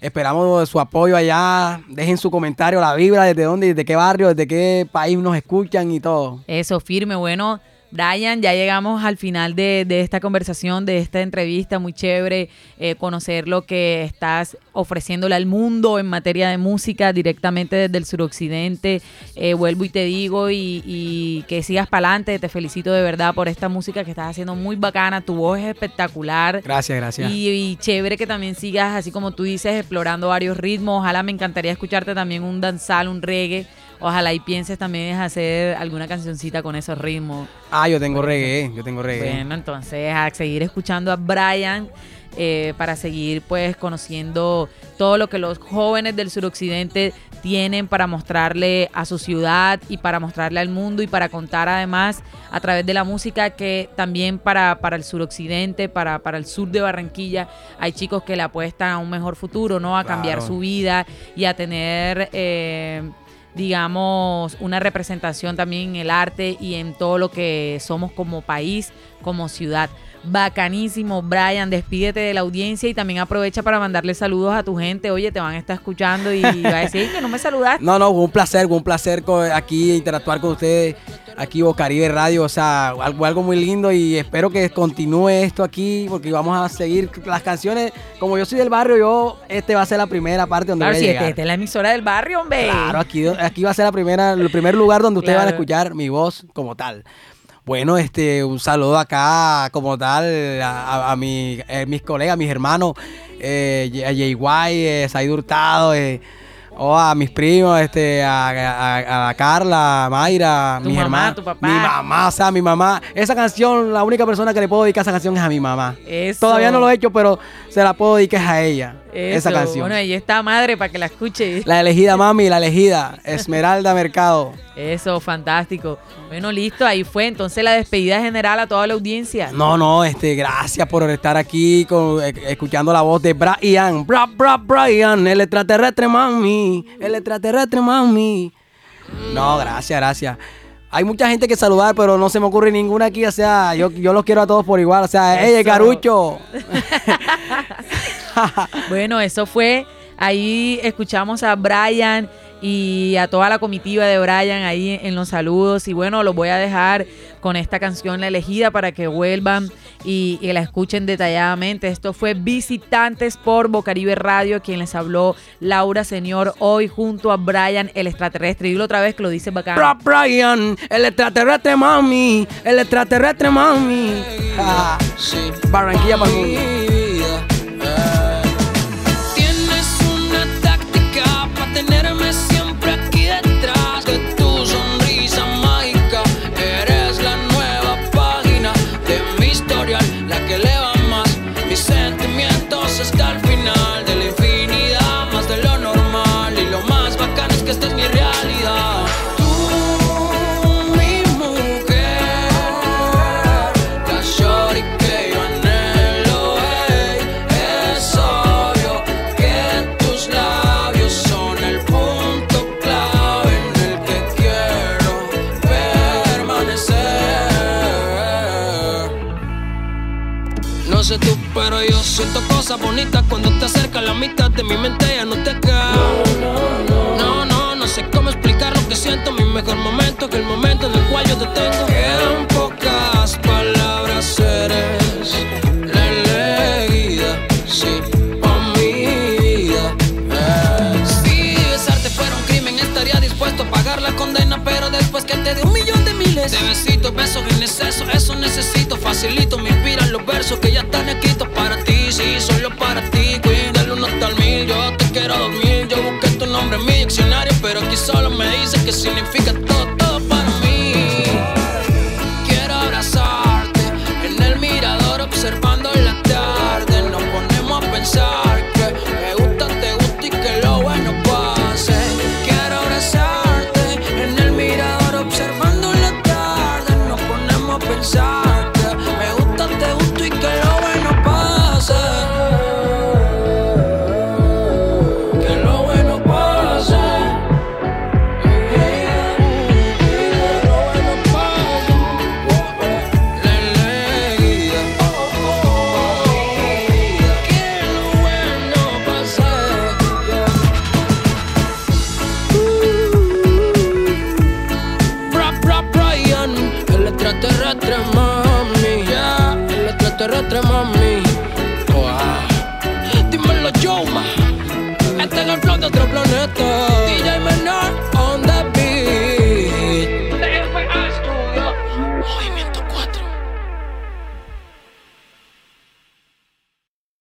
[SPEAKER 2] Esperamos su apoyo allá. Dejen su comentario, la vibra, desde dónde, desde qué barrio, desde qué país nos escuchan y todo.
[SPEAKER 1] Eso, firme. Bueno, Brian, ya llegamos al final de, de esta conversación, de esta entrevista. Muy chévere eh, conocer lo que estás ofreciéndole al mundo en materia de música directamente desde el suroccidente. Eh, vuelvo y te digo y, y que sigas para adelante. Te felicito de verdad por esta música que estás haciendo muy bacana. Tu voz es espectacular.
[SPEAKER 2] Gracias, gracias.
[SPEAKER 1] Y, y chévere que también sigas, así como tú dices, explorando varios ritmos. Ojalá me encantaría escucharte también un danzal, un reggae. Ojalá y pienses también en hacer alguna cancioncita con esos ritmos.
[SPEAKER 2] Ah, yo tengo reggae, yo tengo reggae.
[SPEAKER 1] Bueno, entonces a seguir escuchando a Brian. eh, para seguir pues conociendo todo lo que los jóvenes del suroccidente tienen para mostrarle a su ciudad y para mostrarle al mundo y para contar además a través de la música que también para, para el suroccidente, para, para el sur de Barranquilla, hay chicos que le apuestan a un mejor futuro, ¿no? A cambiar
[SPEAKER 2] Claro.
[SPEAKER 1] su vida y a tener... eh, digamos, una representación también en el arte y en todo lo que somos como país, como ciudad. Bacanísimo, Brian, despídete de la audiencia y también aprovecha para mandarle saludos a tu gente. Oye, te van a estar escuchando y va a decir que no me saludaste.
[SPEAKER 2] No, no, fue un placer, fue un placer aquí interactuar con ustedes, aquí Bocaribe Radio, o sea, algo, algo muy lindo y espero que continúe esto aquí porque vamos a seguir las canciones. Como yo soy del barrio, yo, este va a ser la primera parte donde
[SPEAKER 1] Claro,
[SPEAKER 2] voy a
[SPEAKER 1] si
[SPEAKER 2] llegar.
[SPEAKER 1] esta esta es la emisora del barrio, hombre.
[SPEAKER 2] Claro, aquí, aquí va a ser la primera, el primer lugar donde ustedes van a escuchar mi voz como tal. Bueno, este, un saludo acá como tal a, a- a mi- eh, mis colegas, mis hermanos, eh, a Jay Guay, eh, Said Hurtado, eh, o a mis primos, este, a, a- a Carla, a Mayra,
[SPEAKER 1] Tu
[SPEAKER 2] mis
[SPEAKER 1] mamá,
[SPEAKER 2] hermanos.
[SPEAKER 1] tu papá.
[SPEAKER 2] Mi mamá, o sea, mi mamá. Esa canción, la única persona que le puedo dedicar esa canción es a mi mamá.
[SPEAKER 1] Eso.
[SPEAKER 2] Todavía no lo he hecho, pero se la puedo dedicar a ella. Esa canción.
[SPEAKER 1] Bueno, ahí está madre para que la escuche.
[SPEAKER 2] La elegida mami, la elegida, Esmeralda Mercado.
[SPEAKER 1] Eso, fantástico. Bueno, listo, ahí fue. Entonces la despedida general a toda la audiencia.
[SPEAKER 2] No, no, este, gracias por estar aquí con- eh, escuchando la voz de Brian. Bra, Bra, Brian, el extraterrestre mami, el extraterrestre mami. No, gracias, gracias. Hay mucha gente que saludar, pero no se me ocurre ninguna aquí. O sea, yo, yo los quiero a todos por igual. O sea, ¡ey. Carucho! (laughs)
[SPEAKER 1] Bueno, eso fue. Ahí escuchamos a Brian y a toda la comitiva de Brian ahí en los saludos. Y bueno, los voy a dejar con esta canción La Elegida para que vuelvan y, y la escuchen detalladamente. Esto fue Visitantes por Bocaribe Radio, quien les habló Laura Señor hoy junto a Brian el extraterrestre. Dilo otra vez que lo dice bacán.
[SPEAKER 2] Bra, Brian, el extraterrestre mami, el extraterrestre mami. Ah, Barranquilla para
[SPEAKER 3] siento cosas bonitas cuando te acercas la mitad de mi mente ya no te queda. No, no, no sé cómo explicar lo que siento. Mi mejor momento que el momento en el cual yo te tengo. Quedan pocas palabras, eres la elegida, sí, pa' mi vida. Eh. Si besarte fuera un crimen, estaría dispuesto a pagar la condena. Pero después que te dé un millón de miles de besitos, besos en exceso, eso necesito. Facilito, me inspiran los versos que ya están así solo para ti, cuídalo no hasta el mil. Yo te quiero dormir, yo busqué tu nombre en mi diccionario, pero aquí solo me dice que significa.